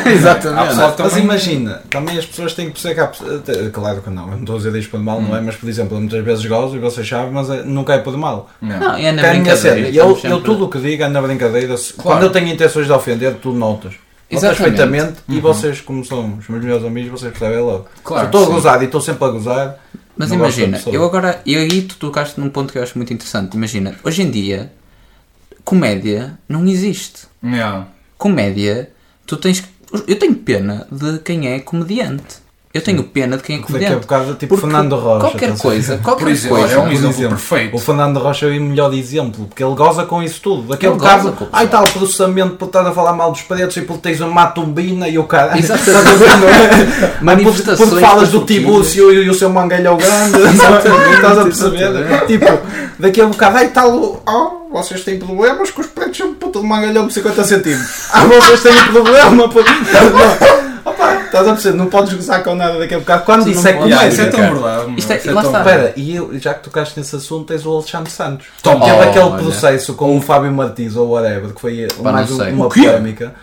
Há Exatamente. Mas também- imagina, também as pessoas têm que perceber que há pessoas- até- Claro que não, eu não estou a dizer isto por mal, não é? Mas por exemplo, eu muitas vezes gozo e vocês sabem, mas é- nunca é por mal. Não. Não, é na é a minha cena. brincadeira. E eu, tudo o que digo é na brincadeira. Quando eu tenho intenções de ofender, tu notas. Exatamente. perfeitamente e Uhum. vocês, como são os meus melhores amigos, vocês percebem logo. Claro, estou a sim. gozar e estou sempre a gozar. Mas imagina, eu agora, e aí tu tocaste num ponto que eu acho muito interessante. Imagina, hoje em dia, comédia não existe. Yeah. Comédia, tu tens que. Eu tenho pena de quem é comediante. Eu tenho pena de quem é Daqui a comediante. bocado, tipo Porque Fernando Rocha. Qualquer coisa, qualquer Por exemplo, coisa. é um Por exemplo, exemplo, perfeito. O Fernando Rocha é o melhor exemplo, porque ele goza com isso tudo. Daqui a bocado, com ai tal processamento por estar a falar mal dos pretos e porque tens uma matumbina e o cara. Exatamente. É? Manifestações Porque, porque falas do. Tibúcio e o seu mangalhão grande. Exatamente, Estás a perceber? Tipo, daqui a bocado, ai tal, oh, vocês têm problemas que os pretos são um puto de mangalhão de 50 centímetros. Ah, vocês têm problema. puto. Estás a perceber? Não podes gozar com nada daqui a bocado. Quando Sim, isso é. Yeah, comédia. isso é tão verdade. Isto é- tão verdade. Espera, e eu, já que tocaste nesse assunto, tens o Alexandre Santos. Toma. Teve aquele Olha. processo com o Fábio Martins ou whatever, que foi Pá, mais um- uma polémica.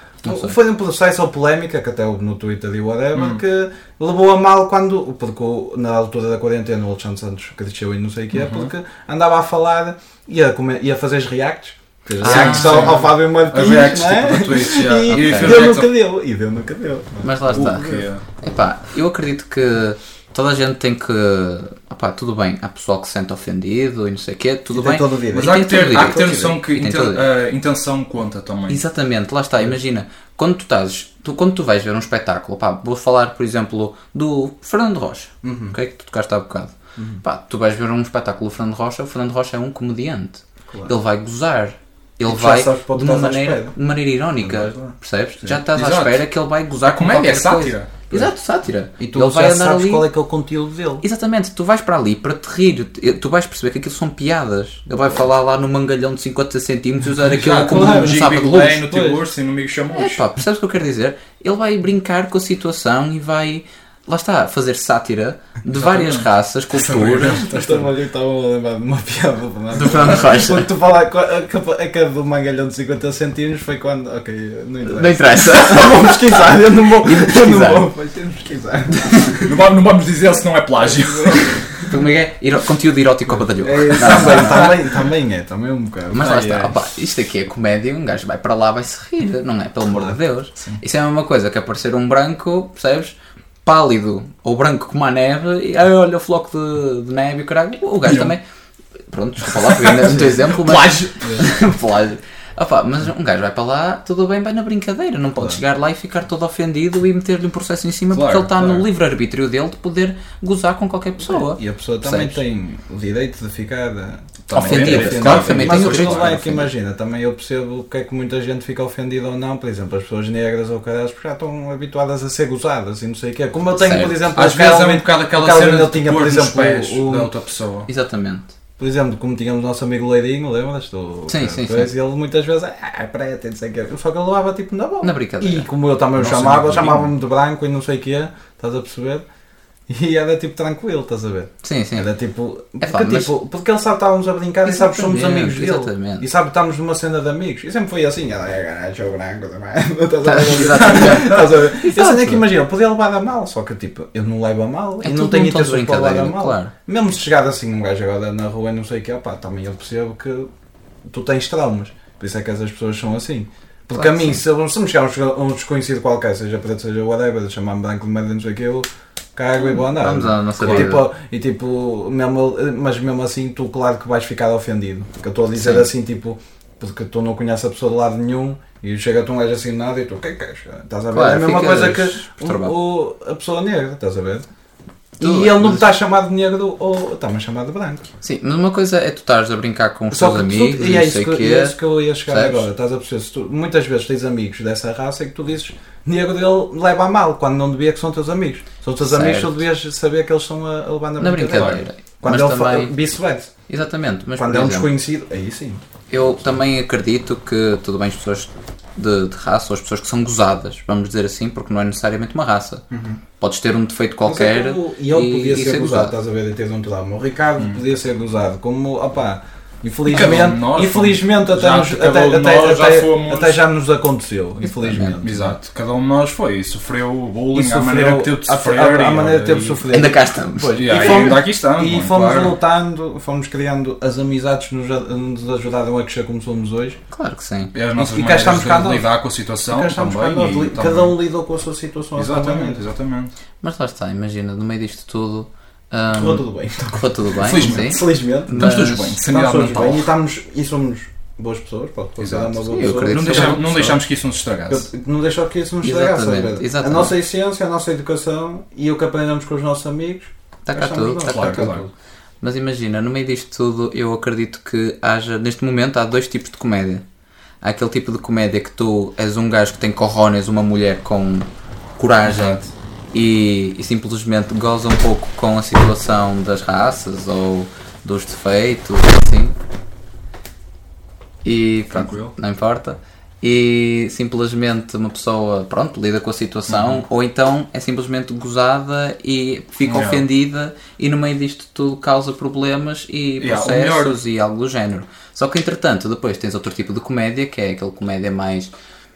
Foi um processo ou polémica, que até houve no Twitter e whatever, Hum. que levou a mal quando, porque na altura da quarentena o Alexandre Santos cresceu e não sei o quê, Uhum. porque andava a falar, ia, come- ia fazer as reacts, fez as Ah, reacts ao, sim. ao Fábio Martins, reacts, não é? tipo, Twitch, yeah. e, E deu no reacts que deu, e deu no que deu. Mas lá está. Epá, eu acredito que toda a gente tem que. Opá, tudo bem, há pessoal que se sente ofendido e não sei o quê, tudo bem. todo. Mas há que ter, há que ter noção que a intenção conta também. Exatamente, lá está, imagina, quando tu estás, tu, quando tu vais ver um espetáculo, pá, vou falar, por exemplo, do Fernando Rocha, Uhum. ok, que tu tocaste há bocado. Pá, tu vais ver um espetáculo do Fernando Rocha, o Fernando Rocha é um comediante. Claro. Ele vai gozar. Ele tu vai de uma, à maneira, de maneira irónica, percebes? Já estás à Exato. espera que ele vai gozar A com comédia é coisa. sátira. Exato, sátira. E tu ele vai já andar sabes ali. qual é que é o conteúdo dele. Exatamente, tu vais para ali para te rir, tu vais perceber que aquilo são piadas. Ele vai falar lá no mangalhão de 50 centímetros e usar aquilo Já, como claro, um sábado de luz. Lane, no tio Urso e no Amigo Chamou. É pá, percebes o que eu quero dizer? Ele vai brincar com a situação e vai, lá está, fazer sátira de várias raças, culturas. Estava ali, estava a lembrar de uma piada do Fernando Do Fernando Rocha. Quando tu falar com a, a, a cara do mangalhão de 50 centímetros foi quando. Ok, não interessa. Não interessa. Não vou pesquisar, eu não vou. Eu não vou, mas temos pesquisar. Não vamos, não vamos dizer se não é plágio. Como é que é? Conteúdo erótico ao badalhoco. É, também, também, também é, também é um bocado. Mas lá está, opa, isto aqui é comédia, um gajo vai para lá, vai se rir, não é? Pelo amor de Deus. Isso é a mesma coisa que aparecer um branco, percebes? Pálido ou branco como a neve, e "Ai, olha o floco de, de neve e o caralho. O gajo também. Pronto, desculpa lá, no teu exemplo, mas. Plágio. Plágio. Opa, mas um gajo vai para lá, tudo bem, vai na brincadeira. Não pode Claro. chegar lá e ficar todo ofendido e meter-lhe um processo em cima porque Claro, ele está claro. no livre-arbítrio dele de poder gozar com qualquer pessoa. E a pessoa também Percebes? tem o direito de ficar. eh, Ofendida, ofendida. claro, também Mas tem o direito é ficar que imagina, também eu percebo que é que muita gente fica ofendida ou não, por exemplo, as pessoas negras ou caras, porque já estão habituadas a ser gozadas e não sei o quê. Como eu tenho, Certo. por exemplo, Às vezes é um bocado aquela cena ele de tinha, por exemplo, pés o- da outra pessoa. Exatamente. Por exemplo, como tínhamos o nosso amigo Leirinho, lembras? Do, Sim, sim, coisa, sim. E ele muitas vezes, ah, é preto, e não sei o quê. Só que ele levava tipo na boa. Na brincadeira. E como eu também o chamava, chamava-me de branco e não sei o quê, estás a perceber? E era tipo tranquilo, estás a ver? Sim, sim. Era tipo. Porque, É mas- tipo, porque ele sabe que estávamos a brincar e sabe que somos amigos dele. exatamente. E sabe que estamos numa cena de amigos. E sempre foi assim, ela é gajo branco também. Estás a Tá, ver? exatamente. Estás a ver? Eu sei nem que imagina, eu podia levar a mal, só que tipo, eu não levo a mal É e não tenho intenções para levar a mal. claro. Mesmo se chegar assim um gajo agora na rua e não sei o que, opá, também eu percebo que tu tens traumas. Por isso é que essas pessoas são assim. Porque Claro a mim, se, se me chegar um, um desconhecido qualquer, seja preto, seja whatever, chamar-me branco de merda, não sei o que, eu cago e vou andar. Vamos à nossa vida. tipo, e tipo, mesmo, mas mesmo assim, tu claro que vais ficar ofendido. Porque eu estou a dizer Sim. assim, tipo, porque tu não conheces a pessoa de lado nenhum e chega-te um gajo assim nada e tu, o que é que queres? Estás a ver? Claro, é a mesma coisa que o- o- a pessoa negra, estás a ver? Tu- e ele não mas- está a chamar de negro ou está-me a chamar de branco. Sim, mas uma coisa é tu estares a brincar com os Só teus que tu- amigos e é isso, que, o quê. e é isso que eu ia chegar percebes? agora. Estás a perceber? Se tu- muitas vezes tens amigos dessa raça e que tu dizes negro dele leva a mal, quando não devia que são teus amigos. São teus Certo. amigos, tu devias saber que eles estão a, a levar na, Na brincadeira. brincadeira. Quando mas ele também, vice-versa. exatamente, mas Quando é um exemplo, desconhecido, aí sim. eu também acredito que tudo bem as pessoas de, de raça ou as pessoas que são gozadas, vamos dizer assim, porque não é necessariamente uma raça. Podes ter um defeito qualquer é que o- e ele podia e ser ser gozado, gozado. estás a ver, e ter um trauma. O Ricardo Hum. podia ser gozado, como, opá, infelizmente, cada nós infelizmente até, já- nos- cada até, um até- nós já até- fomos- até já nos aconteceu, infelizmente. Exato, cada um de nós foi, sofreu o E bullying à sofreu- maneira que teve de a- sofrer. e- maneira que teve de sofrer. Ainda cá estamos. Pois, E, e fomos- ainda aqui estamos, E mano, fomos claro. lutando, fomos criando as amizades que nos, nos ajudaram a crescer como somos hoje. Claro que sim. E as nossas e cá estamos de nós. lidar com a situação e também- cada um lidou com a sua situação. Exatamente, exatamente. Mas lá está, imagina, no meio disto tudo, Correu tudo bem. correu tudo bem, Felizmente. sim. Felizmente. Estamos Mas- todos bem, Estamos todos mental. bem e, estamos, e somos boas pessoas. Pode considerar Exato. uma boa pessoa. Não deixamos, não deixamos que isso nos estragasse. Eu- Não deixou que isso nos estragasse. Exatamente? A nossa essência, a nossa educação e o que aprendemos com os nossos amigos. Está cá Achamos tudo, está cá Claro, tudo. Mas imagina, no meio disto tudo, eu acredito que haja, neste momento, há dois tipos de comédia. Há aquele tipo de comédia que tu és um gajo que tem corrones, uma mulher com coragem Exato. E, e simplesmente goza um pouco com a situação das raças ou dos defeitos, assim. E pronto, Tranquilo. não importa. E simplesmente uma pessoa, pronto, lida com a situação, Uhum. ou então é simplesmente gozada e fica Yeah. ofendida e no meio disto tudo causa problemas e Yeah, processos e algo do género. Só que entretanto, depois tens outro tipo de comédia que é aquele comédia mais,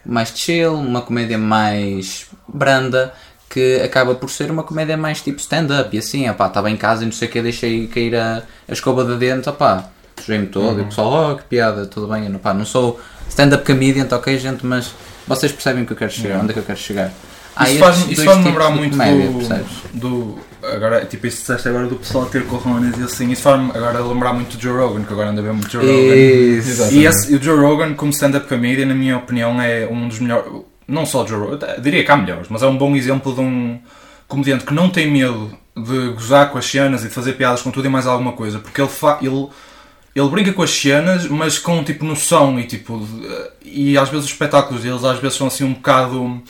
mais chill, uma comédia mais branda, que acaba por ser uma comédia mais tipo stand-up e assim, opá, estava em casa e não sei o que, deixei cair a, a escova de dentro, opá, sujei-me todo e o pessoal, oh que piada, tudo bem, eu, opá, não sou stand-up comedian, tá ok gente, mas vocês percebem que eu quero chegar, onde é que eu quero chegar. Há Isso faz- faz-me tipos lembrar muito comédia, do, do. Agora, tipo, isso disseste agora do pessoal ter corrones e assim. Isso faz-me agora lembrar muito do Joe Rogan, que agora anda bem muito Joe Rogan. Isso. E, esse- o Joe Rogan, como stand-up comedian, na minha opinião, é um dos melhores. Não só Joe Rogan, diria que há melhores, mas é um bom exemplo de um comediante que não tem medo de gozar com as cenas e de fazer piadas com tudo e mais alguma coisa, porque ele, fa ele, ele brinca com as cenas, mas com tipo noção e tipo. E às vezes os espetáculos deles às vezes são assim um bocado.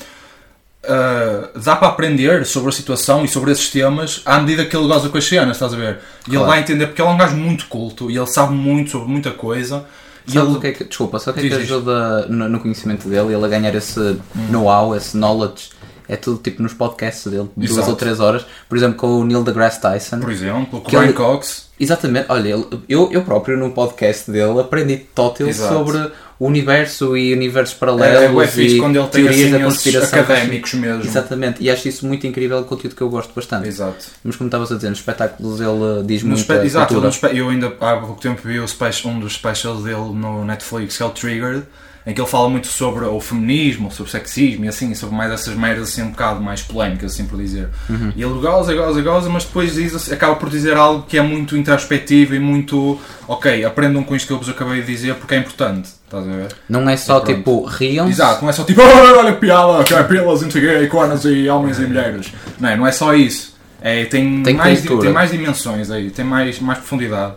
ah, dá para aprender sobre a situação e sobre esses temas à medida que ele goza com as cenas, estás a ver? E ele Claro. vai entender, porque ele é um gajo muito culto e ele sabe muito sobre muita coisa. E Sabes ele, o que é que, desculpa, só o que é que ajuda no, no conhecimento dele, ele a ganhar esse Hum. know-how, esse knowledge, é tudo tipo nos podcasts dele, duas Exato. ou três horas, por exemplo com o Neil deGrasse Tyson. por exemplo, com o Brian Cox. Exatamente, olha, eu, eu próprio no podcast dele aprendi tótil Exato. sobre o universo e universos É, é paralelos bué fixe e quando ele tem teorias assim da conspiração. académicos mesmo. Exatamente, e acho isso muito incrível, é conteúdo que eu gosto bastante. Exato. Mas como estavas a dizer, nos espetáculos ele diz No muito exato, eu ainda há pouco tempo vi o um dos specials dele no Netflix, que é o Triggered, em que ele fala muito sobre o feminismo, sobre o sexismo e assim, sobre mais essas merdas assim um bocado mais polémicas, assim por dizer. Uhum. E ele goza, goza, goza, mas depois diz, acaba por dizer algo que é muito introspectivo e muito ok, aprendam com isto que eu vos acabei de dizer porque é importante. Estás a ver? Não é só tipo, riam Exato, não é só tipo, "Ah, olha que piada, que é pilas, não sei o quê, iguanas e homens e mulheres. Não é, não é só isso. É, tem, Tem mais, tem mais dimensões aí, tem mais, mais profundidade.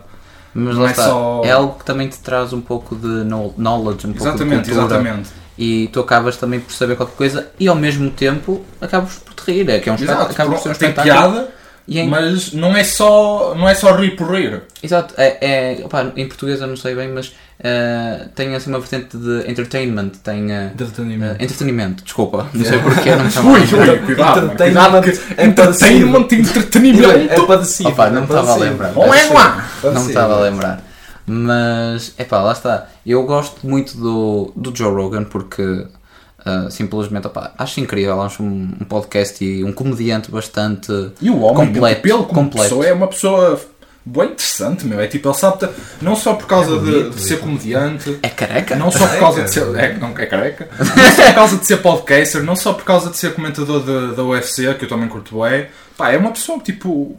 Mas Não lá é está, só- é algo que também te traz um pouco de know- knowledge, um pouco Exatamente, de cultura. exatamente. E tu acabas também por saber qualquer coisa e ao mesmo tempo acabas por te rir. É que é um Exato, acaba por ser um tem piada, em- mas não é, só, não é só rir por rir. Exato, é, é, opá, em português eu não sei bem, mas eh, tem assim uma vertente de entertainment, tem eh, Entretenimento. eh, entretenimento, desculpa, não sei porquê, não me chamo Ui, ui, cuidado, mano, cuidado que é entertainment, entretenimento. É parecido. Opa, não me estava a lembrar. Não é lá. Não me estava a lembrar. Mas, é pá, lá está. Eu gosto muito do, do Joe Rogan porque ah, simplesmente, opá, acho incrível. Acho um, um podcast e um comediante bastante E o homem, completo. pelo como completo. pessoa, é uma pessoa bem interessante, meu. É tipo, ele sabe, não só por causa É de- bonito, de, ser isso. comediante, É careca? não só por causa de ser. É, não é careca. Não só por causa de ser podcaster, não só por causa de ser comentador de- da UFC, que eu também curto bem. Pá, é uma pessoa, tipo,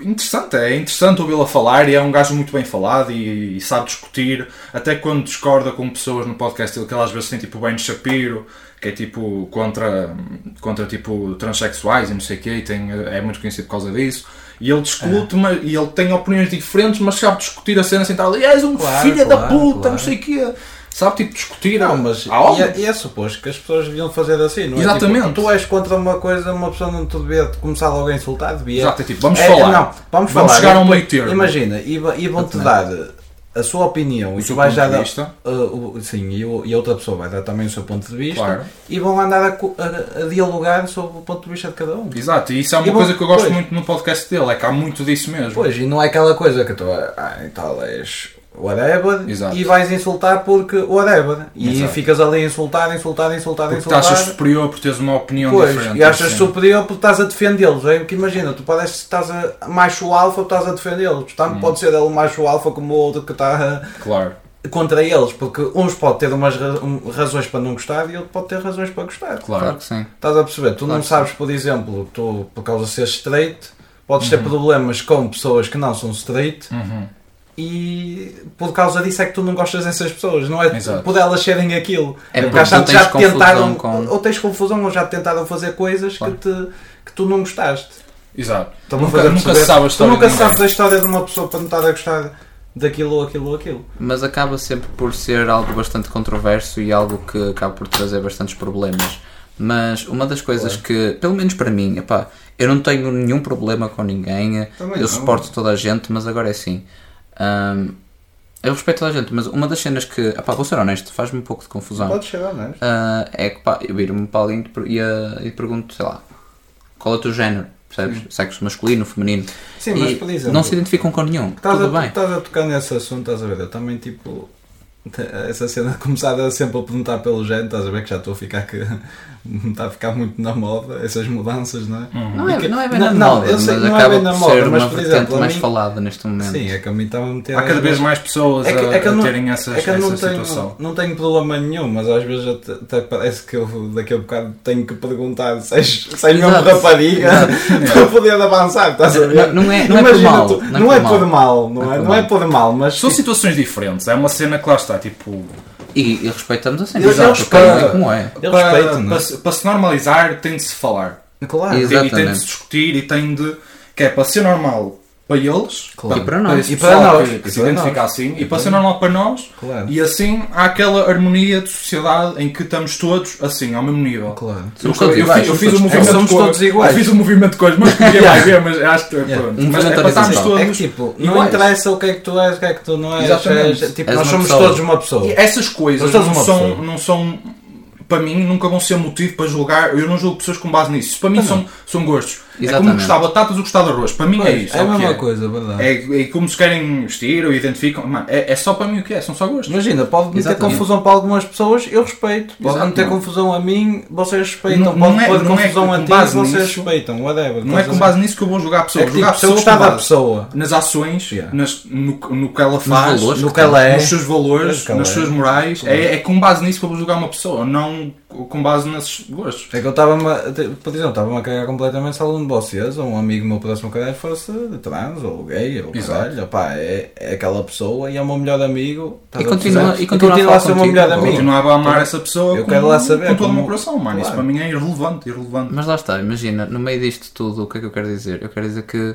interessante. É interessante ouvi-la falar e é um gajo muito bem falado e, e sabe discutir. Até quando discorda com pessoas no podcast dele, que ele às vezes tem tipo o Ben Shapiro, que é tipo contra, contra tipo transexuais e não sei o quê, e tem, é muito conhecido por causa disso. E ele discute, mas, e ele tem opiniões diferentes, mas sabe discutir a cena sem estar ali, és um Claro, filho da claro, puta, claro. não sei o quê. Sabe, tipo, discutir. Não, mas e, é, e é suposto que as pessoas deviam fazer assim, não é? Exatamente. Tipo, tu és contra uma coisa, uma pessoa não te devia começar logo a insultar, devia. Exato, é tipo, vamos É, falar. Não, vamos, Vamos falar. chegar a um E meio termo. Imagina, e, e vão-te dar a sua opinião O e tu vais dar. vista. uh, sim, e, o- e a outra pessoa vai dar também o seu ponto de vista Claro. e vão andar a, a- a dialogar sobre o ponto de vista de cada um. Exato, e isso é uma E bom, coisa que eu gosto pois. muito no podcast dele, é que há muito disso mesmo. Pois, e não é aquela coisa que tu ah, e tal, és whatever Exato. e vais insultar porque whatever. E Exato. ficas ali a insultar, insultar, insultar, Porque insultar. achas superior por teres uma opinião Pois, diferente. e achas assim. superior porque estás a defendê-los. É que imagina, tu parece que estás a macho alfa, estás a defendê-los. Portanto, Hum. pode ser ele o macho alfa como o outro que está Claro. contra eles, porque uns pode ter umas ra- um, razões para não gostar e outro pode ter razões para gostar. Claro. Que sim. Estás a perceber? Tu Claro não sabes, por exemplo, tu por causa de ser straight, podes Uhum. ter problemas com pessoas que não são straight Uhum. E por causa disso é que tu não gostas dessas pessoas, não é Exato. por elas serem aquilo. É porque tens já te tentaram, com- ou tens confusão ou já te tentaram fazer coisas Claro. que, te, que tu não gostaste. Exato. Nunca, fazer nunca perceber? se sabe a Tu nunca sabes a história de uma pessoa para não estar a gostar daquilo ou aquilo ou aquilo. Mas acaba sempre por ser algo bastante controverso e algo que acaba por trazer bastantes problemas. Mas uma das coisas que, pelo menos para mim, epá, eu não tenho nenhum problema com ninguém, Também eu não. suporto toda a gente, mas agora é assim. Hum, eu respeito toda a gente, mas uma das cenas que, epá, vou ser honesto, faz-me um pouco de confusão. Podes ser honesto. Ah, é que pá, eu viro-me para alguém e e, ah, e pergunto, sei lá, qual é o teu género? Percebes? Sexo masculino, feminino. Sim, mas e por exemplo, não se identificam com nenhum. Estás Tudo a, bem. estás a tocar nesse assunto, estás a ver? Eu também, tipo, essa cena de começar a sempre a perguntar pelo género, estás a ver que já estou a ficar que está a ficar muito na moda, essas mudanças, não é? Não é, que- não é bem não- na não, moda, eu sei mas que não é acaba bem na por moda, ser mas, uma por exemplo, a mais mim- falada neste momento. Sim, é que a mim está a meter. Há cada vez mais pessoas É que, a, é que a não, terem essas, é que eu não essa tenho, situação. não tenho problema nenhum, mas às vezes até, até parece que eu daqui a bocado tenho que perguntar se és, se és mesmo Exato. rapariga para poder avançar, estás a ver? Não, não é, não é por mal. tu- não, é é por mal. mal, não é? Não é por mal, mas São situações diferentes, é uma cena que lá está, tipo. E, e respeitamos a cena. Eu- eu Exato, um é como é. Para, é? para, se- para se normalizar, tem de se falar. claro. E tem- E tem Exatamente. de se discutir e tem de. que é para ser normal para eles Claro. E para nós. esse E para nós. que, que E se para identifica nós. assim, e E para ser para normal para nós, Claro. e assim há aquela harmonia de sociedade em que estamos todos assim, ao mesmo nível. Claro. Somos eu, todos eu, iguais, fiz, eu somos fiz o todos- movimento somos com- todos iguais. Eu fiz o movimento com as mãos que ninguém vai ver, mas acho que Yeah. pronto. Um mas é estarmos horizontal. É que todos tipo, não iguais. interessa o que é que tu és, o que é que tu não és. Exatamente. és- tipo, És nós somos pessoa. todos uma pessoa. E essas coisas somos não são, não são, para mim, nunca vão ser motivo para julgar. Eu não julgo pessoas com base nisso. Isso para mim são, são gostos. É como Exatamente. gostar de batatas ou gostar de arroz. Para mim é Pois, isso. é a o que mesma é. coisa, verdade. É, é como se querem vestir ou identificam. Mano, é, é só para mim o que é, são só gostos. Imagina, pode meter Exatamente. confusão para algumas pessoas, eu respeito. Pode Exato, meter não. confusão a mim, vocês respeitam. Não- pode não é- pôr é confusão a ti, vocês nisso. respeitam. Whatever. Não é com base nisso que eu vou julgar a pessoa. É que, tipo, a pessoa gostar da pessoa, nas ações, Yeah. nas- no, no que ela faz, no que ela é, nos seus valores, nas é. suas morais, é, é com base nisso que eu vou julgar uma pessoa, não com base nesses gostos. É que eu estava-me, a- te- por exemplo, estava-me a cagar completamente se algum de vocês, ou um amigo meu próximo caralho fosse trans, ou gay, ou Exato. caralho, opá, é, é aquela pessoa e é o meu melhor amigo. E a continua- perceber? e continua a a ser o meu melhor amigo. Continuava a amar essa pessoa Eu com, quero lá saber com todo o como- meu coração, mano. Isso Claro. para mim é irrelevante, irrelevante. Mas lá está, imagina, no meio disto tudo, o que é que eu quero dizer? Eu quero dizer que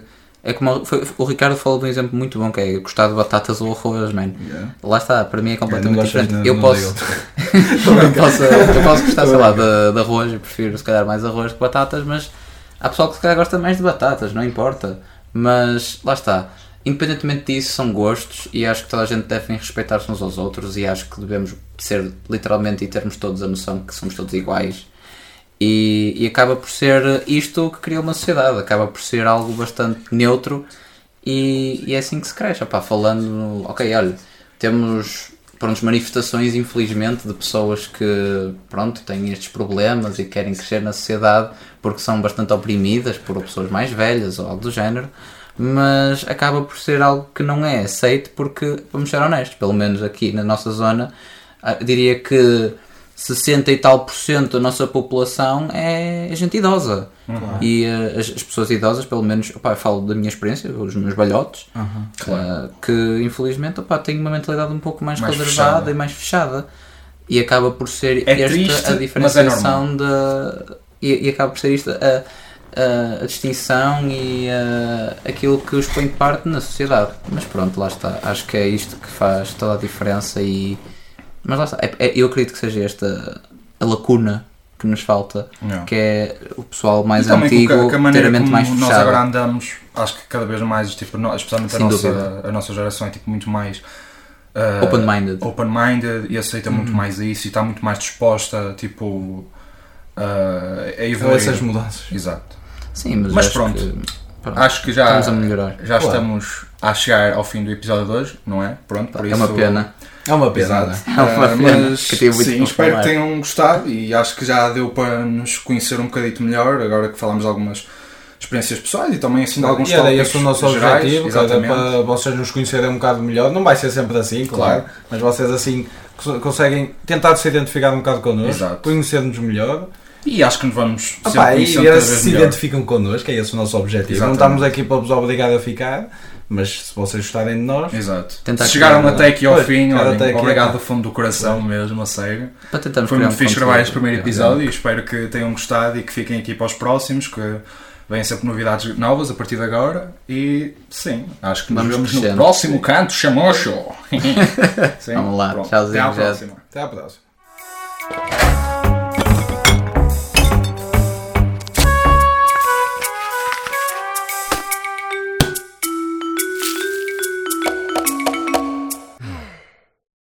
é como o- foi- o Ricardo falou de um exemplo muito bom que é gostar de batatas ou arroz, man. Yeah. Lá está, para mim é completamente de- diferente. Eu posso, eu posso, eu posso gostar, sei lá, de, de arroz, eu prefiro se calhar mais arroz que batatas, mas há pessoal que se calhar gosta mais de batatas, não importa. Mas lá está, independentemente disso, são gostos e acho que toda a gente deve respeitar-se uns aos outros e acho que devemos ser literalmente e termos todos a noção que somos todos iguais. E, e acaba por ser isto que cria uma sociedade, acaba por ser algo bastante neutro e, e é assim que se cresce. Opá, falando, ok, olha, temos pronto, manifestações, infelizmente, de pessoas que pronto, têm estes problemas e querem crescer na sociedade porque são bastante oprimidas por pessoas mais velhas ou algo do género. mas acaba por ser algo que não é aceito porque, vamos ser honestos, pelo menos aqui na nossa zona, ah, diria que 60 e tal por cento da nossa população é gente idosa. E ah, as, as pessoas idosas, pelo menos, opá, eu falo da minha experiência, os meus balhotes, ah, que infelizmente opá, têm uma mentalidade um pouco mais, Mais reservada fechada. e mais fechada. E acaba por ser É esta triste, a é diferenciação da. E, e acaba por ser isto a, a, a distinção e a, aquilo que os põe de parte na sociedade. Mas pronto, lá está. Acho que é isto que faz toda a diferença e. Mas lá está. É- é- eu acredito que seja esta a lacuna que nos falta, Não. que é o pessoal mais E antigo com a, com a ter maneira a mente como mais nós fechada. agora andamos, acho que cada vez mais, tipo, no- especialmente a nossa, a nossa geração é tipo, muito mais ah, Open-minded. Uhum. open-minded e aceita muito mais isso e está muito mais disposta tipo, ah, a evoluir. essas mudanças. Exato. Sim, mas, Mas acho pronto. que, pronto, Acho que já, estamos a melhorar. já Claro. estamos a chegar ao fim do episódio de hoje, não é? Pronto, por É isso, uma pena. É uma né? É uma Ah, pena, mas que tive muito sim, para espero falar. que tenham gostado e acho que já deu para nos conhecer um bocadito melhor, agora que falamos de algumas experiências pessoais e também assim de alguns E era esse o nosso gerais, objetivo, que exatamente. para vocês nos conhecerem um bocado melhor. Não vai ser sempre assim, claro, Claro. mas vocês assim cons- conseguem tentar se identificar um bocado connosco, conhecer-nos melhor. E acho que nos vamos Opa, e cada se melhor. identificam connosco, é esse o nosso objetivo. Não Exatamente. estamos aqui para vos obrigar a ficar, mas se vocês gostarem de nós, Exato. Tentar Se chegaram criar- até aqui ao Pois, fim, olhem, até aqui, obrigado é. do fundo do coração mesmo, a sério. Para tentarmos Foi muito fixe gravar este primeiro É. episódio e espero que tenham gostado e que fiquem aqui para os próximos, que vêm sempre novidades novas a partir de agora. E sim, acho que nos Vamos vemos no crescendo. próximo canto chamocho. Sim, Vamos lá. pronto. Tchauzinho, Até à próxima. até à próxima.